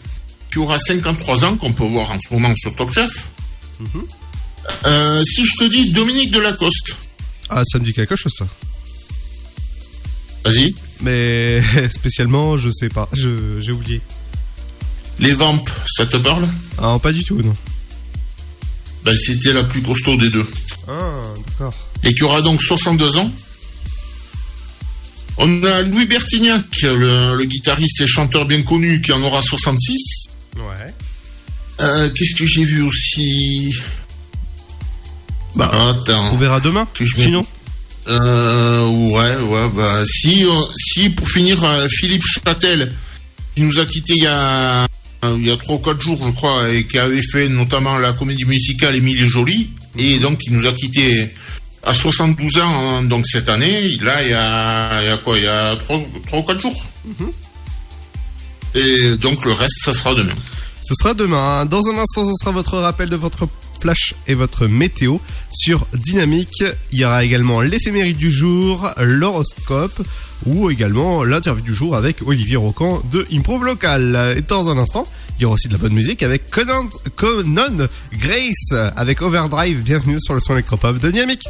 qui aura 53 ans, qu'on peut voir en ce moment sur Top Chef. Euh, si je te dis Dominique Delacoste, Ah, ça me dit quelque chose, ça. Vas-y. Mais spécialement, je sais pas. J'ai oublié. Les Vamps, ça te parle? Ah, pas du tout, non. ben, C'était la plus costaud des deux. Ah, d'accord. Et qui aura donc 62 ans. On a Louis Bertignac, le, le guitariste et chanteur bien connu, qui en aura 66. Ouais. Euh, Qu'est-ce que j'ai vu aussi? Bah, attends. On verra demain, sinon. Euh, ouais, ouais, bah, si, euh, si, pour finir, Philippe Châtel, qui nous a quitté il y a, il y a 3 ou 4 jours, je crois, et qui avait fait notamment la comédie musicale Émilie Jolie, et donc qui nous a quitté à 72 ans, hein, donc cette année, là, il y a, il y a quoi, il y a 3, ou 4 jours. Et donc le reste, ça sera demain. Ce sera demain. Dans un instant, ce sera votre rappel de votre flash et votre météo sur Dynamique. Il y aura également l'éphéméride du jour, l'horoscope ou également l'interview du jour avec Olivier Rocan de Improve Local. Et dans un instant, il y aura aussi de la bonne musique avec Conan, Grace avec Overdrive. Bienvenue sur le son électropop de Dynamique.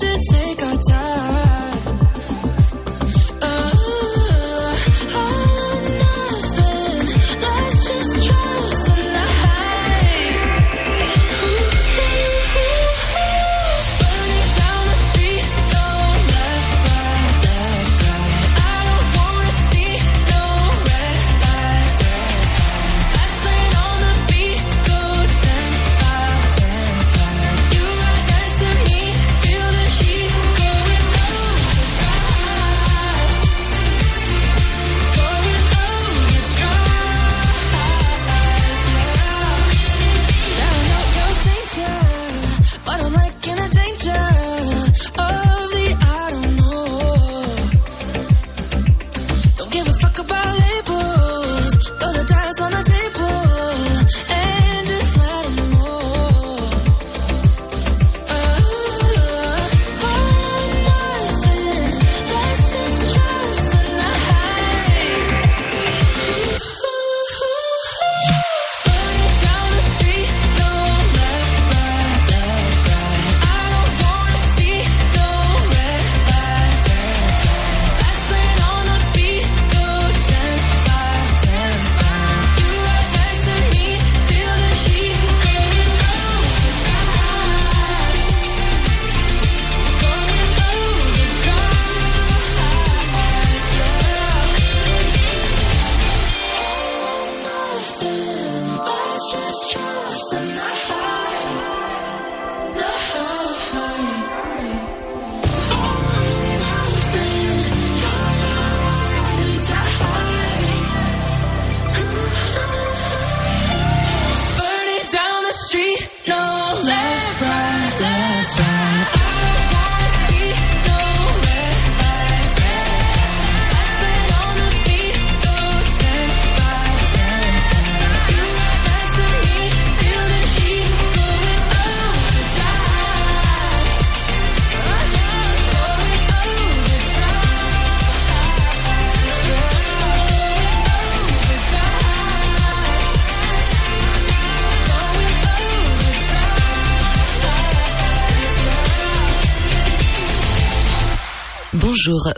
Should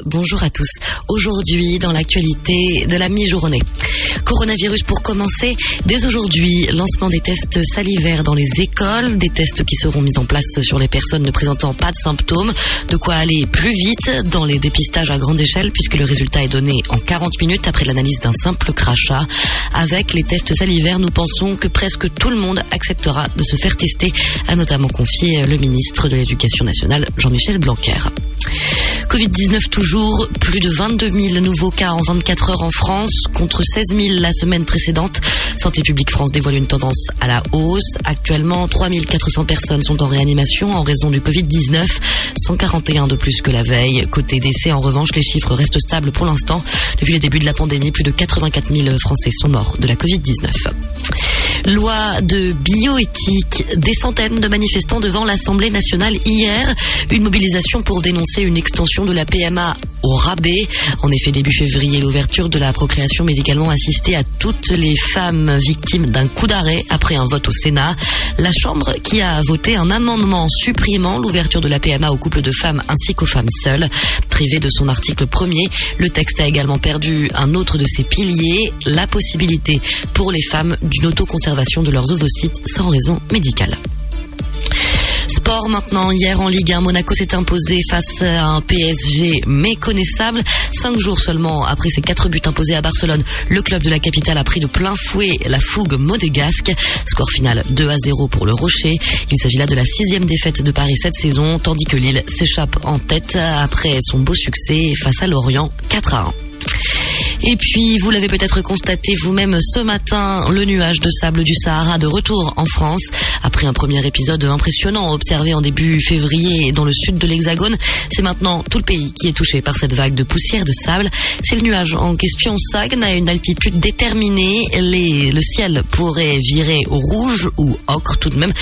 Bonjour, à tous. Aujourd'hui, dans l'actualité de la mi-journée. Coronavirus pour commencer. Dès aujourd'hui, lancement des tests salivaires dans les écoles, des tests qui seront mis en place sur les personnes ne présentant pas de symptômes. De quoi aller plus vite dans les dépistages à grande échelle puisque le résultat est donné en 40 minutes après l'analyse d'un simple crachat. Avec les tests salivaires, nous pensons que presque tout le monde acceptera de se faire tester, a notamment confié le ministre de l'Éducation nationale, Jean-Michel Blanquer. Covid-19 toujours, plus de 22 000 nouveaux cas en 24 heures en France, contre 16 000 la semaine précédente. Santé publique France dévoile une tendance à la hausse. Actuellement, 3 400 personnes sont en réanimation en raison du Covid-19, 141 de plus que la veille. Côté décès, en revanche, les chiffres restent stables pour l'instant. Depuis le début de la pandémie, plus de 84 000 Français sont morts de la Covid-19. Loi de bioéthique. Des centaines de manifestants devant l'Assemblée nationale hier. Une mobilisation pour dénoncer une extension de la PMA au rabais. En effet, début février, l'ouverture de la procréation médicalement assistée à toutes les femmes victimes d'un coup d'arrêt après un vote au Sénat. La Chambre qui a voté un amendement supprimant l'ouverture de la PMA aux couples de femmes ainsi qu'aux femmes seules. De son article premier, le texte a également perdu un autre de ses piliers, la possibilité pour les femmes d'une autoconservation de leurs ovocytes sans raison médicale. Maintenant. Hier en Ligue 1, Monaco s'est imposé face à un PSG méconnaissable. Cinq jours seulement après ses quatre buts imposés à Barcelone, le club de la capitale a pris de plein fouet la fougue modégasque. Score final 2 à 0 pour le Rocher. Il s'agit là de la sixième défaite de Paris cette saison, tandis que Lille s'échappe en tête après son beau succès face à Lorient 4 à 1. Et puis, vous l'avez peut-être constaté vous-même ce matin, le nuage de sable du Sahara de retour en France. Après un premier épisode impressionnant observé en début février dans le sud de l'Hexagone, c'est maintenant tout le pays qui est touché par cette vague de poussière de sable. C'est le nuage en question stagne à une altitude déterminée. Le ciel pourrait virer au rouge ou ocre tout de même,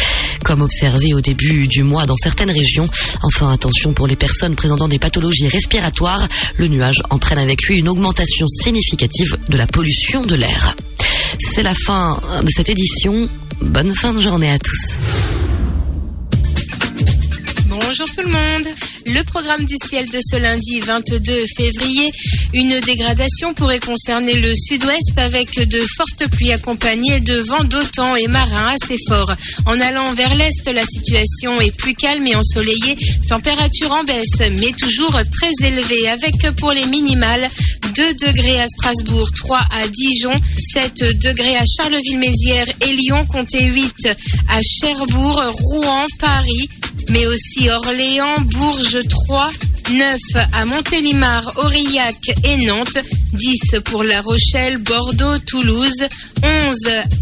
comme observé au début du mois dans certaines régions. Enfin, attention pour les personnes présentant des pathologies respiratoires. Le nuage entraîne avec lui une augmentation significative de la pollution de l'air. C'est la fin de cette édition. Bonne fin de journée à tous. Bonjour tout le monde. Le programme du ciel de ce lundi 22 février, une dégradation pourrait concerner le sud-ouest avec de fortes pluies accompagnées de vents d'autant et marins assez forts. En allant vers l'est, la situation est plus calme et ensoleillée, température en baisse mais toujours très élevée avec pour les minimales 2 degrés à Strasbourg, 3 à Dijon, 7 degrés à Charleville-Mézières et Lyon, comptez 8 à Cherbourg, Rouen, Paris, mais aussi Orléans, Bourges 3, 9 à Montélimar, Aurillac et Nantes, 10 pour La Rochelle, Bordeaux, Toulouse, 11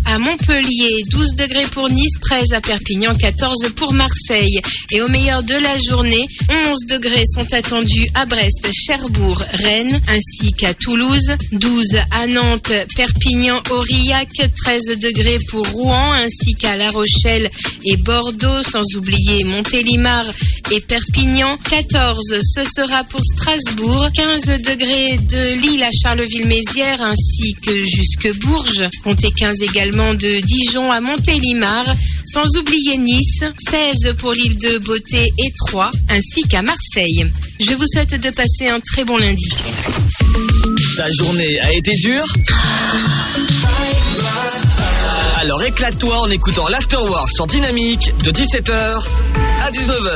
à Montpellier, 12 degrés pour Nice, 13 à Perpignan, 14 pour Marseille. Et au meilleur de la journée, 11 degrés sont attendus à Brest, Cherbourg, Rennes, ainsi qu'à Toulouse, 12 à Nantes, Perpignan, Aurillac, 13 degrés pour Rouen, ainsi qu'à La Rochelle et Bordeaux, sans oublier Montélimar et Perpignan, 14 ce sera pour Strasbourg, 15 degrés de Lille à Charleville-Mézières ainsi que jusque Bourges, comptez 15 également de Dijon à Montélimar, sans oublier Nice, 16 pour l'île de Beauté et Troyes, ainsi qu'à Marseille. Je vous souhaite de passer un très bon lundi. Ta journée a été dure? Alors éclate-toi en écoutant l'Afterwork sur Dynamique de 17h à 19h.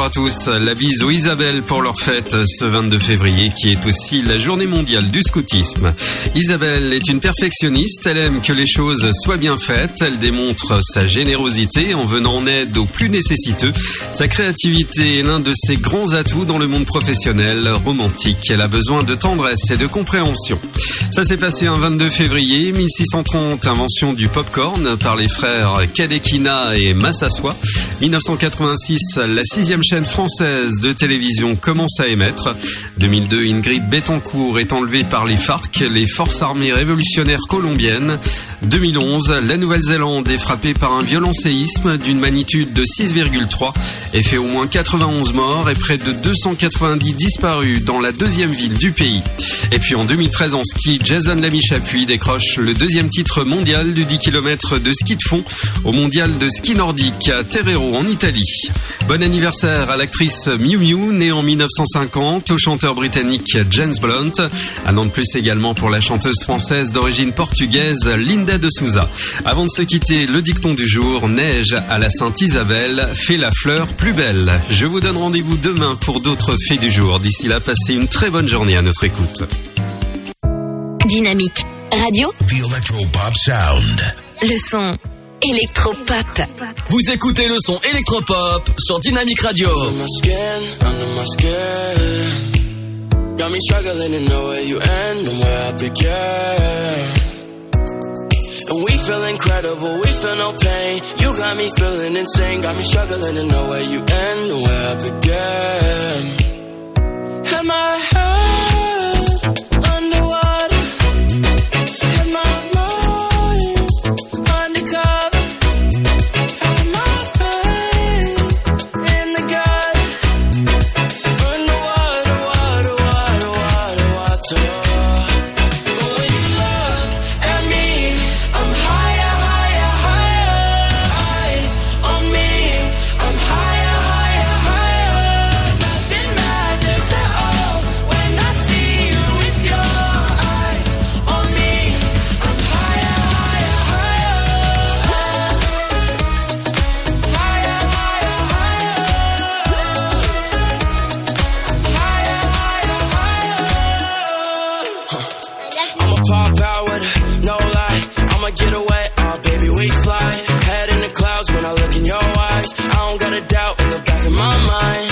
Bonjour à tous, la bise Isabelle pour leur fête ce 22 février qui est aussi la journée mondiale du scoutisme. Isabelle est une perfectionniste, elle aime que les choses soient bien faites, elle démontre sa générosité en venant en aide aux plus nécessiteux. Sa créativité est l'un de ses grands atouts dans le monde professionnel romantique. Elle a besoin de tendresse et de compréhension. Ça s'est passé un 22 février 1630, invention du popcorn par les frères Kadekina et Massassois. 1986, la sixième chaîne française de télévision commence à émettre. 2002, Ingrid Betancourt est enlevée par les FARC, les forces armées révolutionnaires colombiennes. 2011, la Nouvelle-Zélande est frappée par un violent séisme d'une magnitude de 6,3 et fait au moins 91 morts et près de 290 disparus dans la deuxième ville du pays. Et puis en 2013 en ski, Jason Lamy-Chapuis décroche le deuxième titre mondial du 10 km de ski de fond au mondial de ski nordique à Terrero en Italie. Bon anniversaire à l'actrice Miu Miu, née en 1950, au chanteur britannique James Blunt. Un an de plus également pour la chanteuse française d'origine portugaise Linda de Souza. Avant de se quitter, le dicton du jour, neige à la Sainte-Isabelle, fait la fleur plus belle. Je vous donne rendez-vous demain pour d'autres faits du jour. D'ici là, passez une très bonne journée à notre écoute. Dynamique. Radio. The Electropop Sound. Le son. Électropop. Vous écoutez le son électropop sur Dynamique Radio. Under my skin, under my skin. Got me struggling to know where you end and where I begin. And we feel incredible, we feel no pain. You got me feeling insane, got me struggling to know where you end and where I begin. Am I head underwater? Am I my mind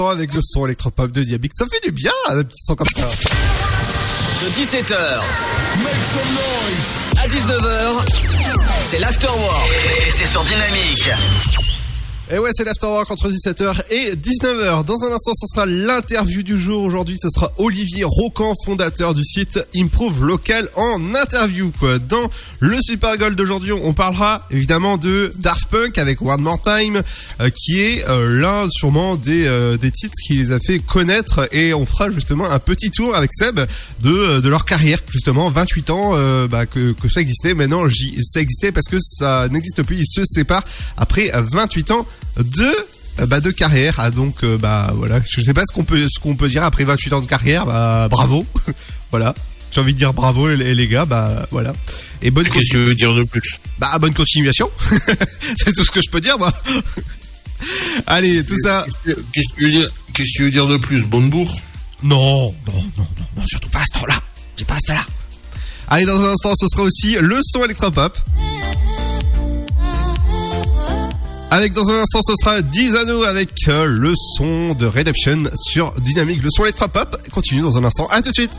avec le son électropop de Diabix. Ça fait du bien, un petit son comme ça. De 17h à 19h, c'est l'Afterwork. Et c'est sur Dynamique. Et ouais, c'est l'Afterwork entre 17h et 19h. Dans un instant, ce sera l'interview du jour. Aujourd'hui, ce sera Olivier Rocan, fondateur du site Improve Local en interview. Dans le Super Gold d'aujourd'hui, on parlera évidemment de Daft Punk avec One More Time, euh, qui est euh, l'un sûrement des, euh, des titres qui les a fait connaître. Et on fera justement un petit tour avec Seb de, de leur carrière. Justement, 28 ans bah, que, que ça existait. Maintenant, ça existait parce que ça n'existe plus. Ils se séparent après 28 ans de euh, bah, de carrière. Ah, donc euh, bah voilà. Je sais pas ce qu'on peut ce qu'on peut dire après 28 ans de carrière. Bah bravo. Voilà. J'ai envie de dire bravo les, les gars. Bah voilà. Et bonne Qu'est-ce que tu veux dire de plus? Bah bonne continuation. C'est tout ce que je peux dire moi. Allez tout ça. Qu'est-ce que tu veux dire Qu'est-ce que tu veux dire de plus? Bonne bourre? Non non non non non surtout pas à ce temps-là. C'est pas à ce temps-là. Allez dans un instant ce sera aussi le son électropop Avec dans un instant, ce sera Dizano avec euh, le son de Redemption sur Dynamique. Le son électropop continue dans un instant. À tout de suite.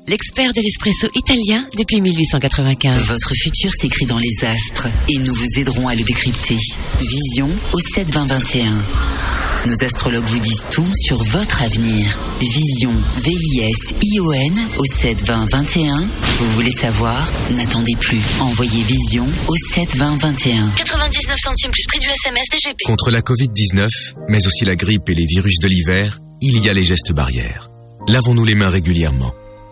l'expert de l'espresso italien depuis 1895. Votre futur s'écrit dans les astres et nous vous aiderons à le décrypter. Vision au 7 20 21. Nos astrologues vous disent tout sur votre avenir. Vision, V-I-S-I-O-N au 7 20 21. Vous voulez savoir? N'attendez plus. Envoyez Vision au 7 20 21. 99 centimes plus prix du SMS DGP. Contre la Covid-19, mais aussi la grippe et les virus de l'hiver, il y a les gestes barrières. Lavons-nous les mains régulièrement.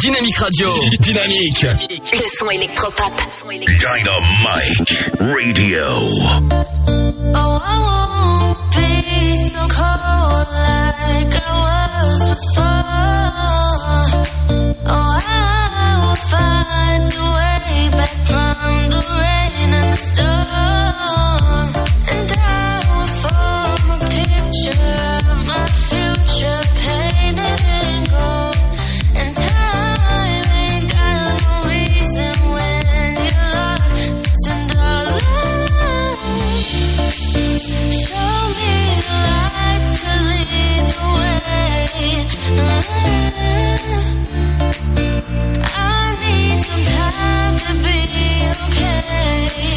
Dynamique Radio. Dynamique. Le son électropop. Dynamite Radio. Oh, I won't be so cold like I was before. Oh, I will find a way back from the rain and the storm. I need some time to be okay.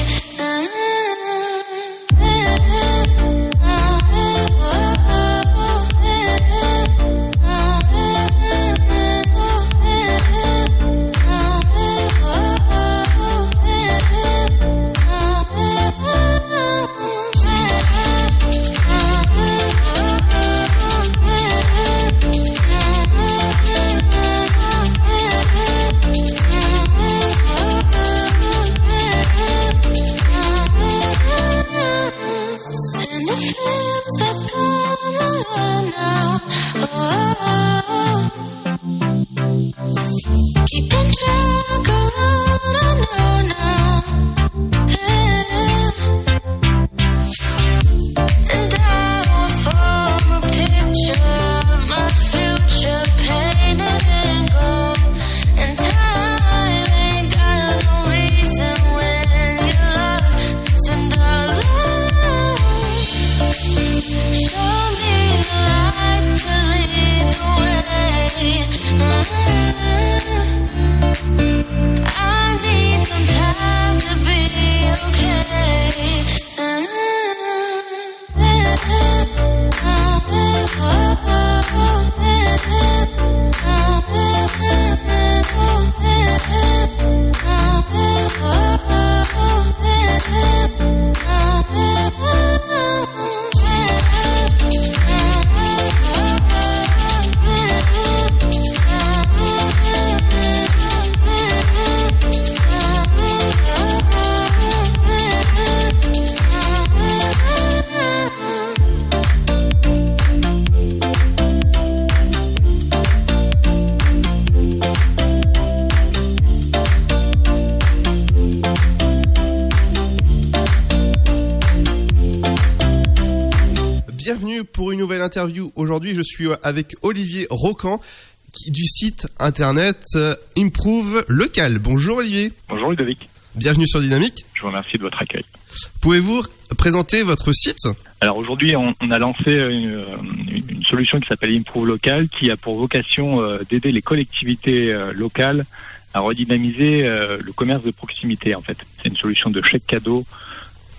Suis avec Olivier Rocan du site internet euh, Improve Local. Bonjour Olivier. Bonjour Ludovic, Bienvenue sur Dynamique. je vous remercie de votre accueil. Pouvez-vous présenter votre site? Alors aujourd'hui, on, on a lancé une, une- une solution qui s'appelle Improve Local, qui a pour vocation euh, d'aider les collectivités euh, locales à redynamiser euh, le commerce de proximité. En fait, c'est une solution de chèque cadeau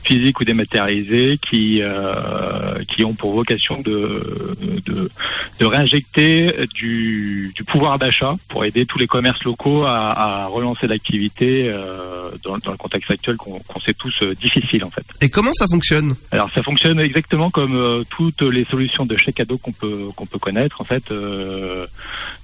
physique ou dématérialisé qui euh, qui ont pour vocation de de, de réinjecter du, du pouvoir d'achat pour aider tous les commerces locaux à, à relancer l'activité euh, dans, dans le contexte actuel qu'on qu'on sait tous euh, difficile en fait. Et comment ça fonctionne? Alors ça fonctionne exactement comme euh, toutes les solutions de chèque cadeau qu'on peut qu'on peut connaître en fait. euh,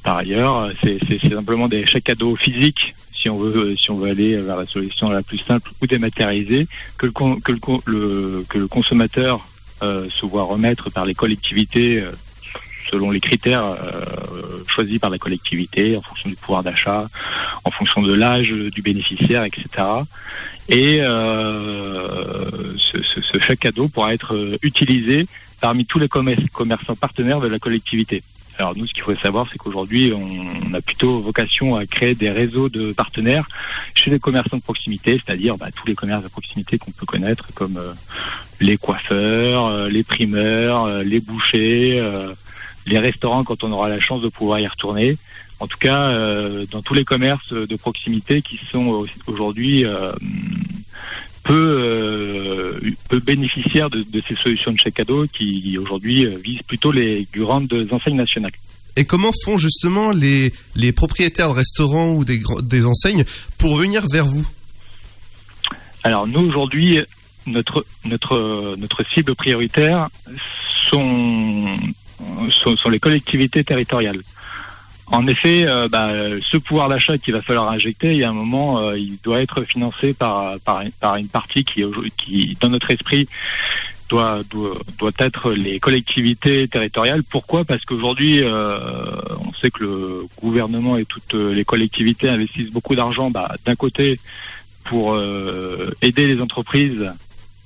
par ailleurs, c'est simplement des chèques cadeaux physiques si on veut si on veut aller vers la solution la plus simple ou dématérialisée que le consommateur euh, se voit remettre par les collectivités euh, selon les critères euh, choisis par la collectivité en fonction du pouvoir d'achat, en fonction de l'âge du bénéficiaire, etc. Et euh, ce, ce- ce chèque cadeau pourra être euh, utilisé parmi tous les commerçants partenaires de la collectivité. Alors nous, ce qu'il faut savoir, c'est qu'aujourd'hui, on, a plutôt vocation à créer des réseaux de partenaires chez les commerçants de proximité, c'est-à-dire bah, tous les commerces de proximité qu'on peut connaître, comme euh, les coiffeurs, euh, les primeurs, euh, les bouchers, euh, les restaurants quand on aura la chance de pouvoir y retourner. En tout cas, euh, dans tous les commerces de proximité qui sont au- aujourd'hui euh, peu, euh, peu bénéficiaires de, de ces solutions de chèque cadeau qui aujourd'hui euh, visent plutôt les grandes enseignes nationales. Et comment font justement les, les propriétaires de restaurants ou des, enseignes pour venir vers vous? Alors nous aujourd'hui, notre notre notre cible prioritaire sont sont, sont les collectivités territoriales. En effet, euh, bah, ce pouvoir d'achat qu'il va falloir injecter, il y a un moment, euh, il doit être financé par par, par une partie qui, qui dans notre esprit doit, doit doit être les collectivités territoriales. Pourquoi? Parce qu'aujourd'hui, euh, on sait que le gouvernement et toutes les collectivités investissent beaucoup d'argent, bah, d'un côté pour euh, aider les entreprises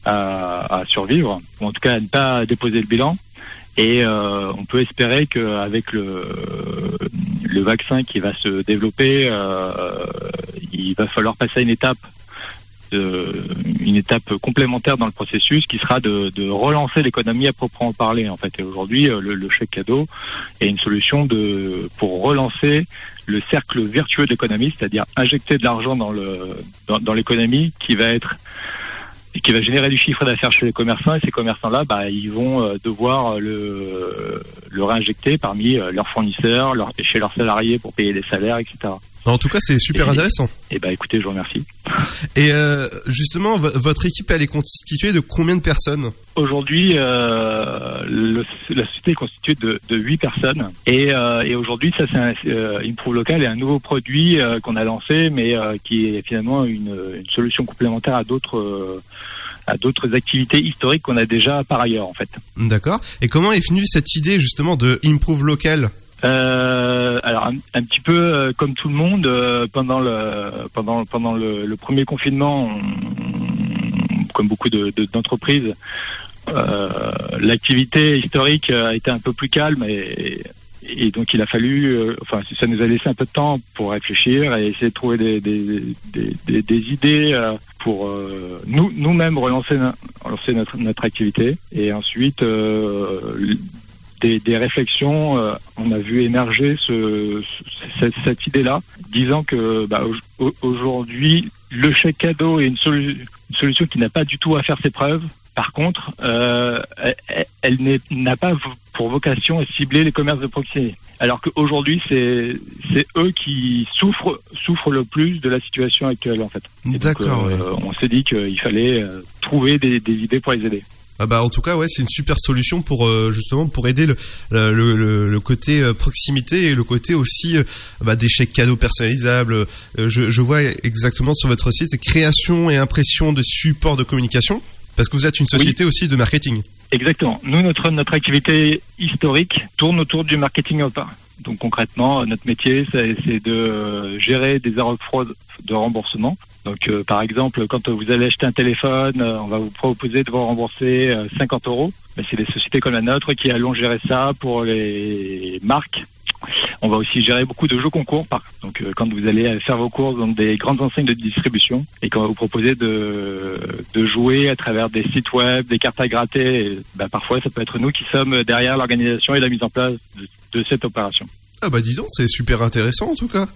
à, à survivre, ou en tout cas à ne pas déposer le bilan. Et euh, on peut espérer qu'avec le, le vaccin qui va se développer, euh, il va falloir passer à une étape de- une étape complémentaire dans le processus qui sera de, de relancer l'économie à proprement parler en fait. Et aujourd'hui, euh, le, le chèque cadeau est une solution de pour relancer le cercle vertueux de l'économie, c'est-à-dire injecter de l'argent dans le dans, dans l'économie qui va être qui va générer du chiffre d'affaires chez les commerçants et ces commerçants-là, bah, ils vont euh, devoir le, le réinjecter parmi euh, leurs fournisseurs, leurs- chez leurs salariés pour payer des salaires, etc. En tout cas, c'est super Et- intéressant. Et bah écoutez, je vous remercie. Et euh, justement, vo- votre équipe, elle est constituée de combien de personnes? Aujourd'hui, euh, la société est constituée de, de 8 personnes. Et, euh, et aujourd'hui, ça, c'est un, euh, Improve Local est un nouveau produit qu'on a lancé, mais qui est finalement une, une solution complémentaire à d'autres à d'autres activités historiques qu'on a déjà par ailleurs, en fait. D'accord. Et comment est venue cette idée justement de Improve Local? Euh, alors un, petit peu euh, comme tout le monde, euh, pendant le pendant pendant le, premier confinement, on- comme beaucoup de- de- d'entreprises, euh, l'activité historique a été un peu plus calme et, donc il a fallu, enfin ça nous a laissé un peu de temps pour réfléchir et essayer de trouver des des, idées pour nous nous-mêmes relancer relancer notre activité. Et ensuite des, des réflexions, euh, on a vu émerger ce, ce- cette, cette idée-là, disant que bah, au- au- aujourd'hui, le chèque cadeau est une, solu- une solution qui n'a pas du tout à faire ses preuves. Par contre, euh, elle, n'a pas pour vocation à cibler les commerces de proximité. Alors qu'aujourd'hui, c'est c'est eux qui souffrent souffrent le plus de la situation actuelle en fait. D'accord, euh, On s'est dit qu'il fallait euh, trouver des, des idées pour les aider. Ah bah en tout cas ouais c'est une super solution pour euh, justement pour aider le, le, le, le côté euh, proximité et le côté aussi euh, bah, des chèques cadeaux personnalisables. Euh, je, je vois exactement sur votre site c'est création et impression de supports de communication parce que vous êtes une société aussi de marketing. Exactement. Nous, notre, notre activité historique tourne autour du marketing open. Donc concrètement, notre métier, c'est de euh, gérer des fraude de remboursement. Donc euh, par exemple, quand vous allez acheter un téléphone, euh, on va vous proposer de vous rembourser euh, 50 euros. Mais c'est des sociétés comme la nôtre qui allons gérer ça pour les marques. On va aussi gérer beaucoup de jeux concours. Par, donc euh, quand vous allez faire vos courses dans des grandes enseignes de distribution et qu'on va vous proposer de, de jouer à travers des sites web, des cartes à gratter, et, bah, parfois ça peut être nous qui sommes derrière l'organisation et la mise en place de, de cette opération. Ah bah dis donc c'est super intéressant en tout cas.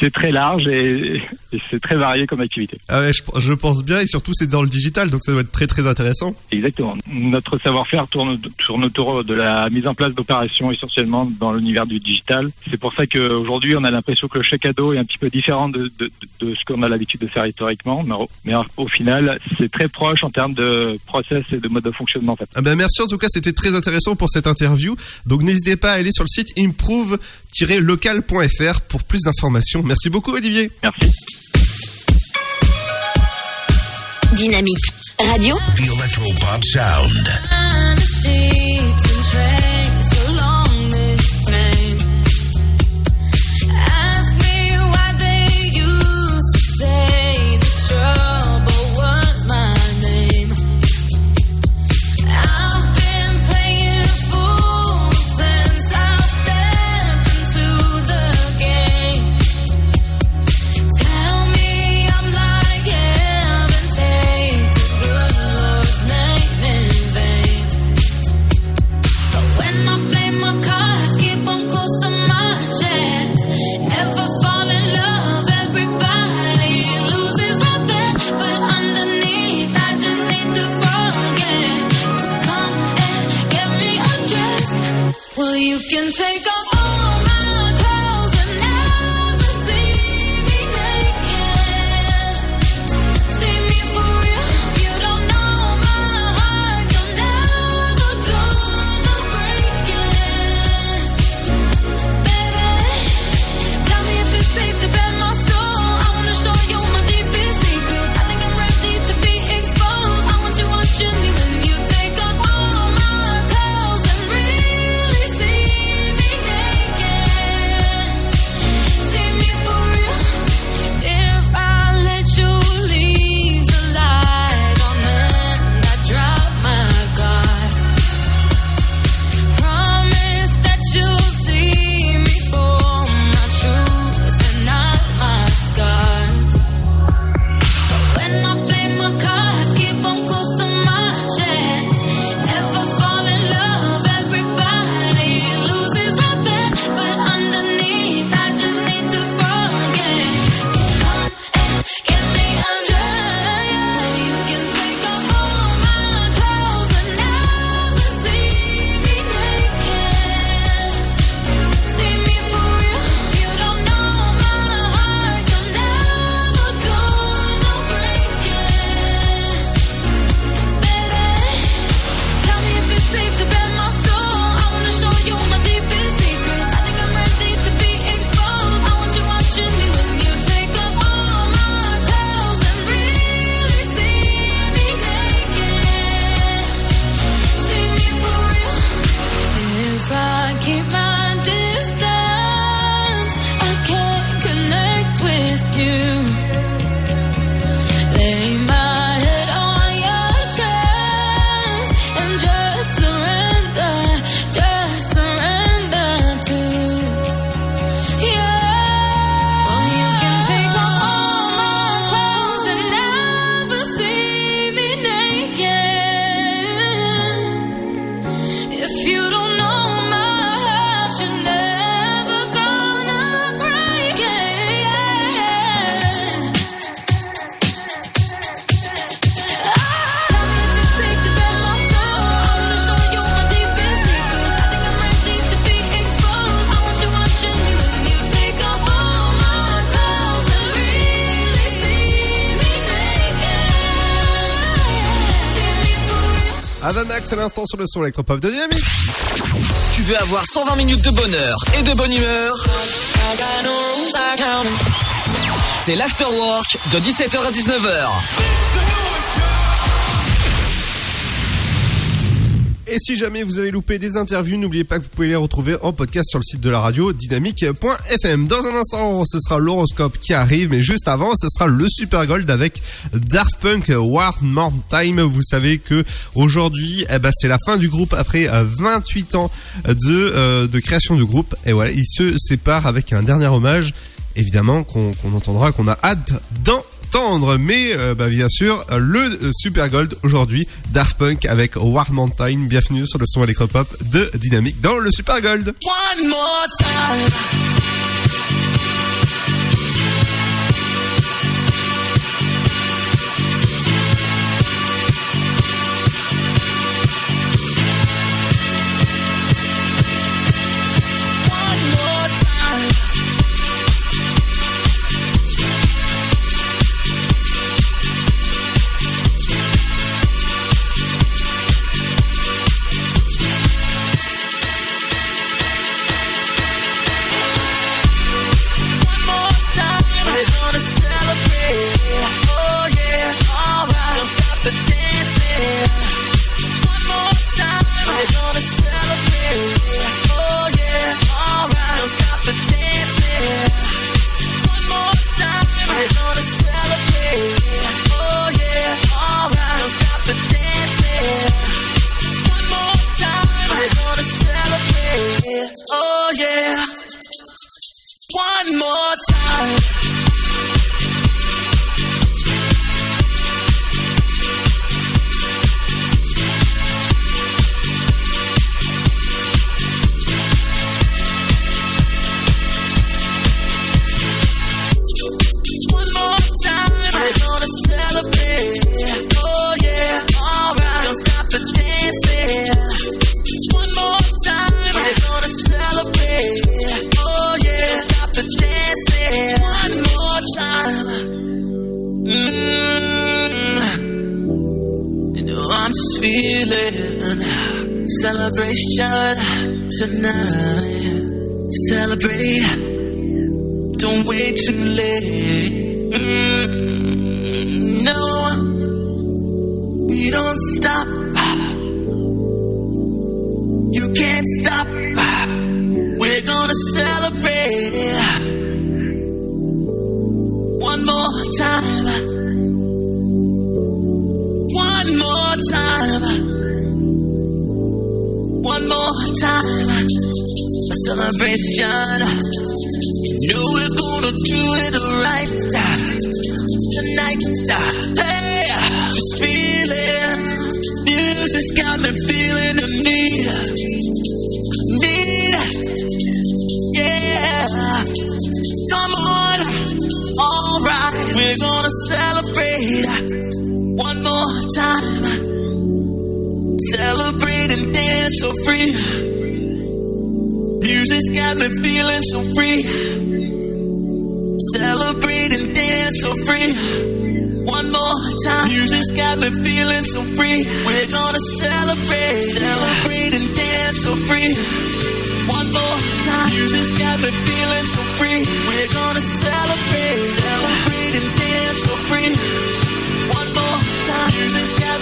C'est- très large et, et c'est très varié comme activité. Ah ouais je, je pense bien et surtout c'est dans le digital donc ça doit être très très intéressant. Exactement. Notre savoir-faire tourne, tourne autour de la mise en place d'opérations essentiellement dans l'univers du digital. C'est pour ça qu'aujourd'hui, on a l'impression que le chèque cadeau est un petit peu différent de, de, de ce qu'on a l'habitude de faire historiquement. Mais, au- mais au final, c'est très proche en termes de process et de mode de fonctionnement. En fait. Ah ben merci en tout cas, c'était très intéressant pour cette interview. Donc n'hésitez pas à aller sur le site improve-local.fr pour plus d'informations. Merci beaucoup Olivier. Merci. Dynamique Radio. The Electropop Sound. Sur le son électropop de Dynamique. Tu veux avoir 120 minutes de bonheur et de bonne humeur C'est l'afterwork de 17h à 19h. Et si jamais vous avez loupé des interviews, n'oubliez pas que vous pouvez les retrouver en podcast sur le site de la radio dynamique.fm. Dans un instant, ce sera l'horoscope qui arrive, mais juste avant, ce sera le Super Gold avec Daft Punk War More Time. Vous savez que aujourd'hui, eh ben, c'est la fin du groupe après euh, 28 ans de, euh, création du groupe. Et voilà, ils se séparent avec un dernier hommage, évidemment, qu'on entendra, qu'on a hâte Mais euh, bah, bien sûr, le euh, Super Gold aujourd'hui, Daft Punk avec War Mountain. Bienvenue sur le son électropop de Dynamique dans le Super Gold.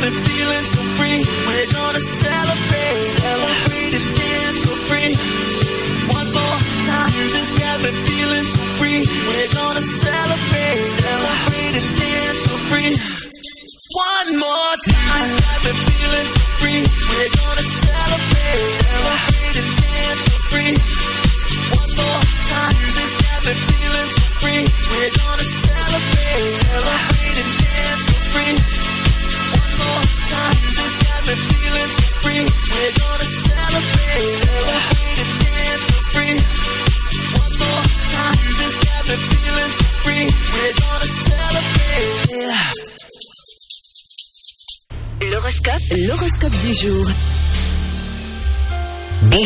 Me feeling so free. Time. Music's got me feeling so free. We're gonna celebrate. Celebrate and dance so free. One more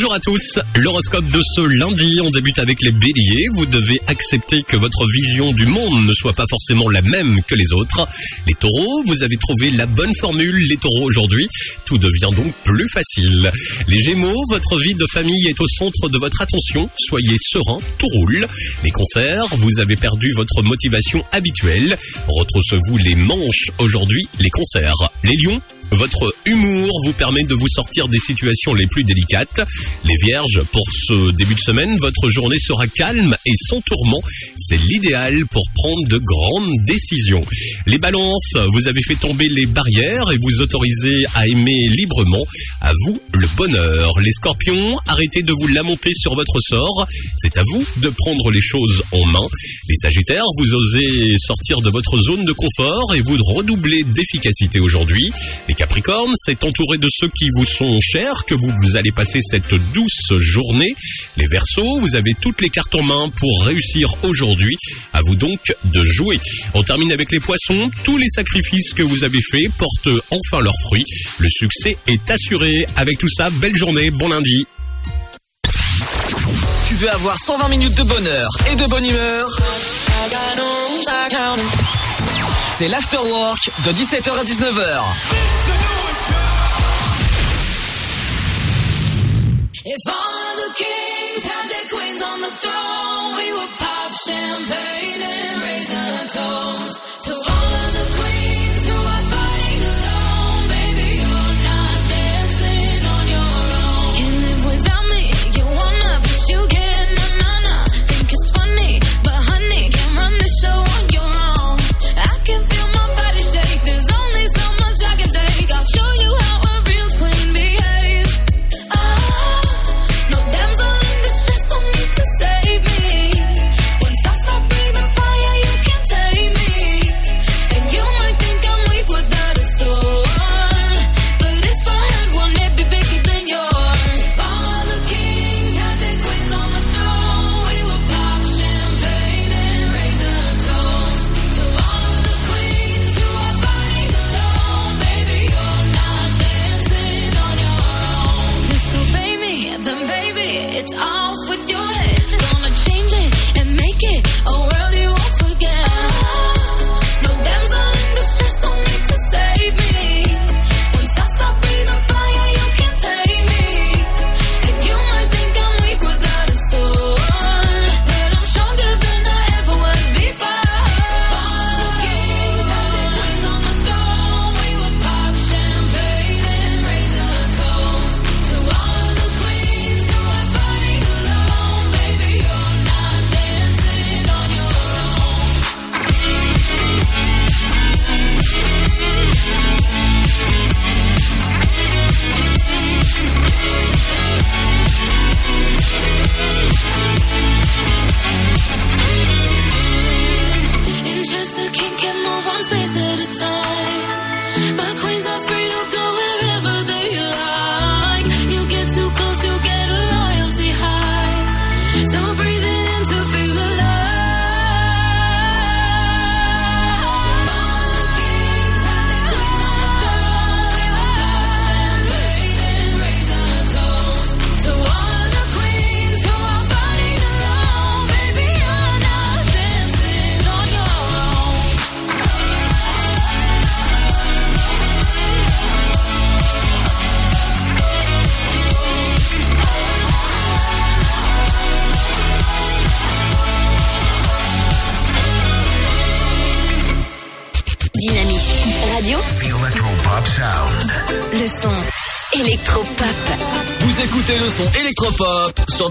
Bonjour à tous, l'horoscope de ce lundi, on débute avec les béliers. Vous devez accepter que votre vision du monde ne soit pas forcément la même que les autres. Les taureaux, vous avez trouvé la bonne formule, les taureaux aujourd'hui, tout devient donc plus facile. Les gémeaux, votre vie de famille est au centre de votre attention, soyez serein, tout roule. Les concerts, vous avez perdu votre motivation habituelle, retroussez-vous les manches aujourd'hui, les concerts. Les lions, votre humour vous permet de vous sortir des situations les plus délicates. Les vierges, pour ce début de semaine, votre journée sera calme et sans tourment. C'est l'idéal pour prendre de grandes décisions. Les balances, vous avez fait tomber les barrières et vous autorisez à aimer librement. À vous le bonheur. Les scorpions, arrêtez de vous lamenter sur votre sort. C'est à vous de prendre les choses en main. Les sagittaires, vous osez sortir de votre zone de confort et vous redoublez d'efficacité aujourd'hui. Capricornes, c'est entouré de ceux qui vous sont chers que vous, allez passer cette douce journée. Les versos, vous avez toutes les cartes en main pour réussir aujourd'hui. À vous donc de jouer. On termine avec les poissons. Tous les sacrifices que vous avez faits portent enfin leurs fruits. Le succès est assuré. Avec tout ça, belle journée, bon lundi. Tu veux avoir 120 minutes de bonheur et de bonne humeur? C'est l'afterwork de 17h à 19h. If all of the kings had their queens on the throne,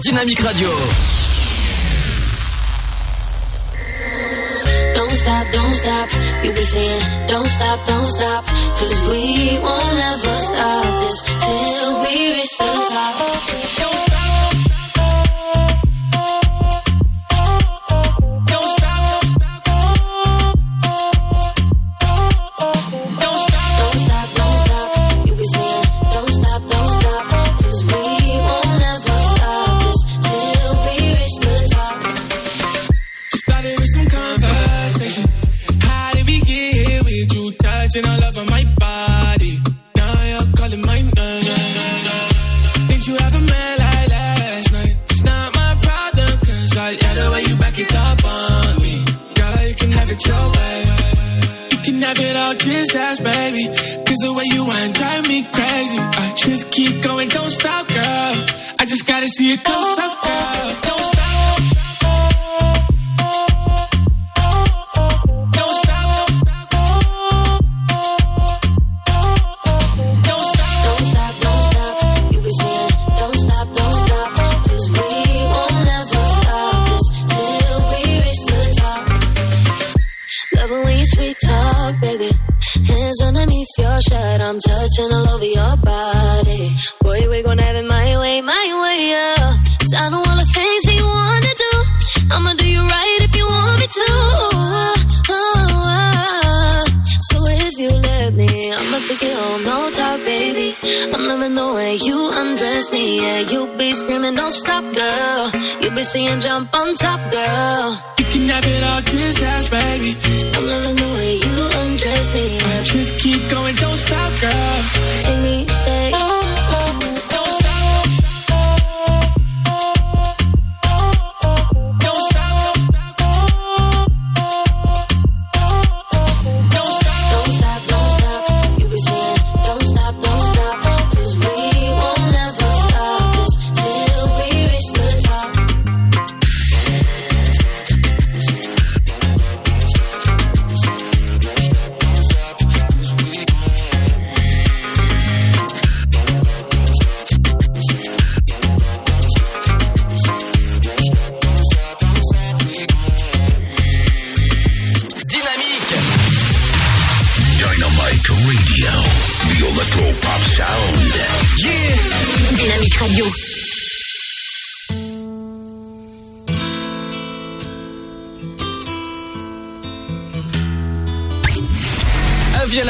Dynamique Radio.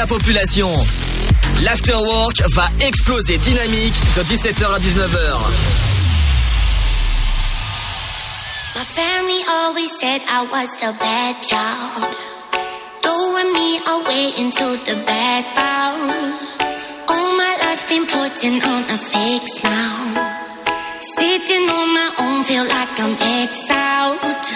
population. L'afterwork va exploser dynamique de 17h à 19h. My family always said I was the bad child, throwing me away into the bad bowl. All my life been putting on a fake smile, sitting on my own, feel like I'm exiled.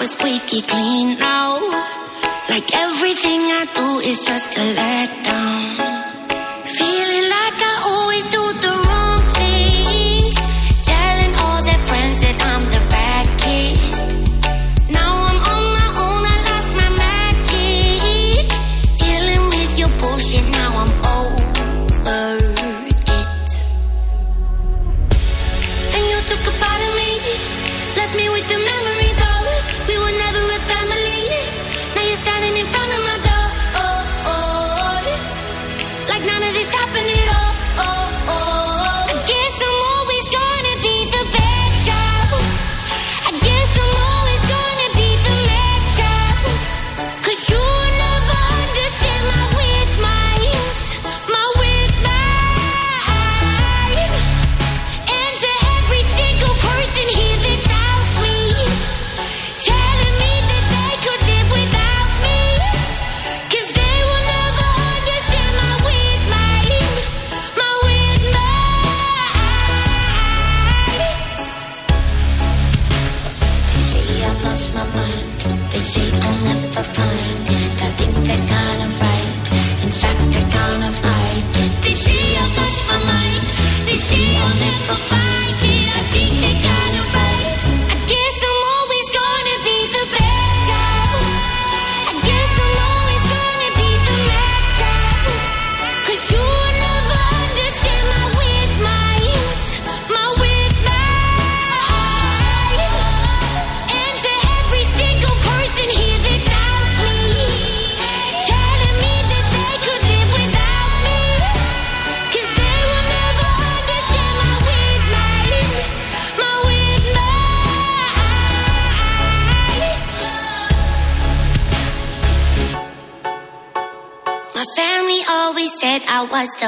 was squeaky clean now. Like everything I do is just a letdown.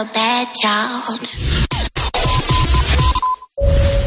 I was the bad child.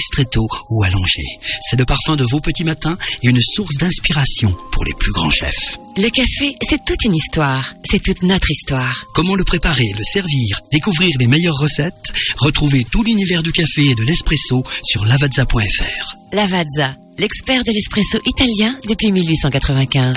ristretto ou allongé. C'est le parfum de vos petits matins et une source d'inspiration pour les plus grands chefs. Le café, c'est toute une histoire. C'est toute notre histoire. Comment le préparer, le servir, découvrir les meilleures recettes Retrouvez tout l'univers du café et de l'espresso sur lavazza.fr. Lavazza, l'expert de l'espresso italien depuis 1895.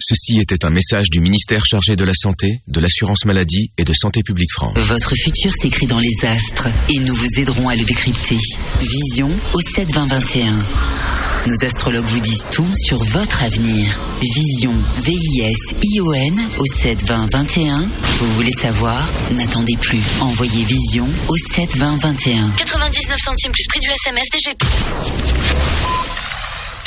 Ceci était un message du ministère chargé de la Santé, de l'Assurance Maladie et de Santé Publique France. Votre futur s'écrit dans les astres et nous vous aiderons à le décrypter. Vision au 72021. Nos astrologues vous disent tout sur votre avenir. Vision, V-I-S-I-O-N au 72021. Vous voulez savoir? N'attendez plus. Envoyez Vision au 72021. 99 centimes plus prix du SMS DGP.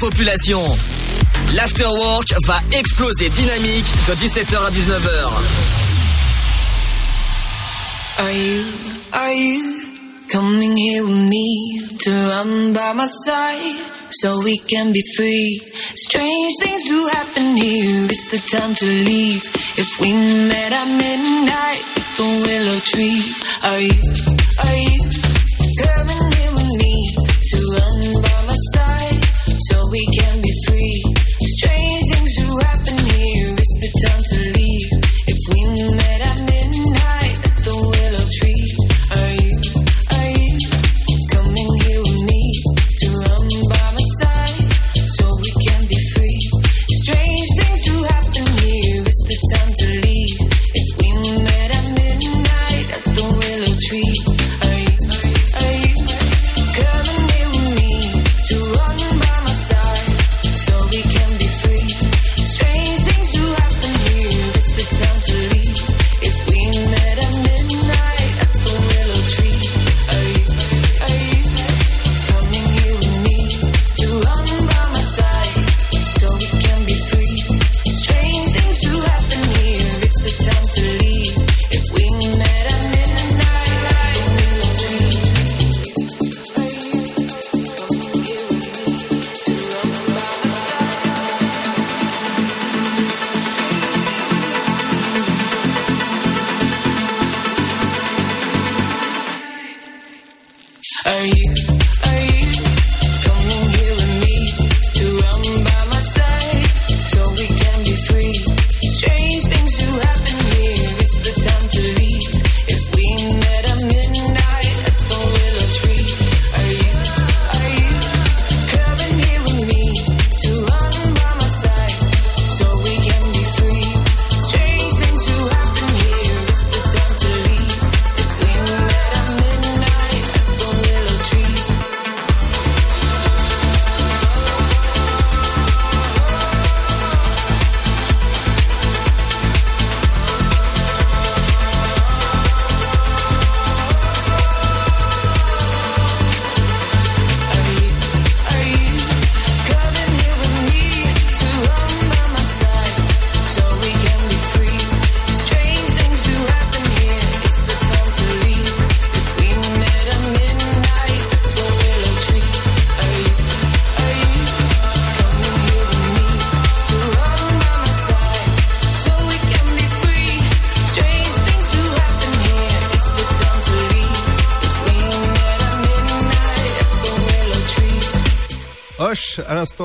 population. L'afterwork va exploser dynamique de 17h à 19h. Are you, are you coming here with me to run by my side so we can be free? Strange things do happen here, it's the time to leave. If we met at midnight, the willow tree, are you?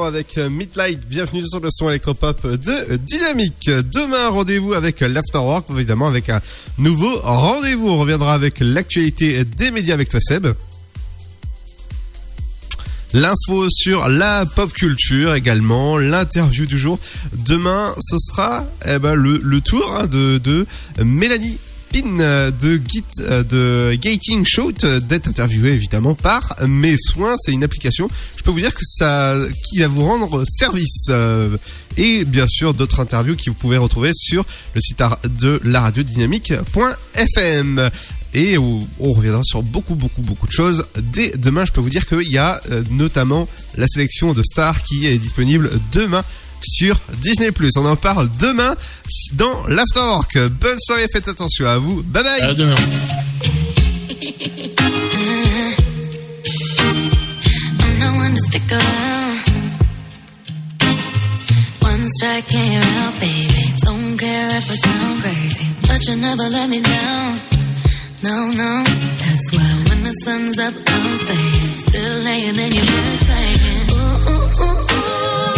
Avec euh, Midlight. Bienvenue sur le son électropop de Dynamique. Demain, rendez-vous avec l'Afterwork, évidemment avec un nouveau rendez-vous. On reviendra avec l'actualité des médias avec toi Seb. L'info sur la pop culture également, l'interview du jour. Demain, ce sera eh ben, le, tour hein, de Mélanie Euh, de Git euh, de Gating Shout euh, d'être interviewé évidemment par Mes Soins. C'est une application. Je peux vous dire que ça qui va vous rendre service. et bien sûr d'autres interviews que vous pouvez retrouver sur le site de la radio dynamique.fm. Et on reviendra sur beaucoup, beaucoup, beaucoup de choses. Dès demain, je peux vous dire qu'il y a notamment la sélection de stars qui est disponible demain sur Disney+. On en parle demain dans l'Afterwork. Bonne soirée, faites attention à vous. Bye bye. À demain. I'm no one to stick around. One strike and you're out, baby. Don't care if I sound crazy, but you never let me down. No, no, that's why when the sun's up, I'm staying. Still laying in your bed saying, ooh, ooh, ooh, ooh.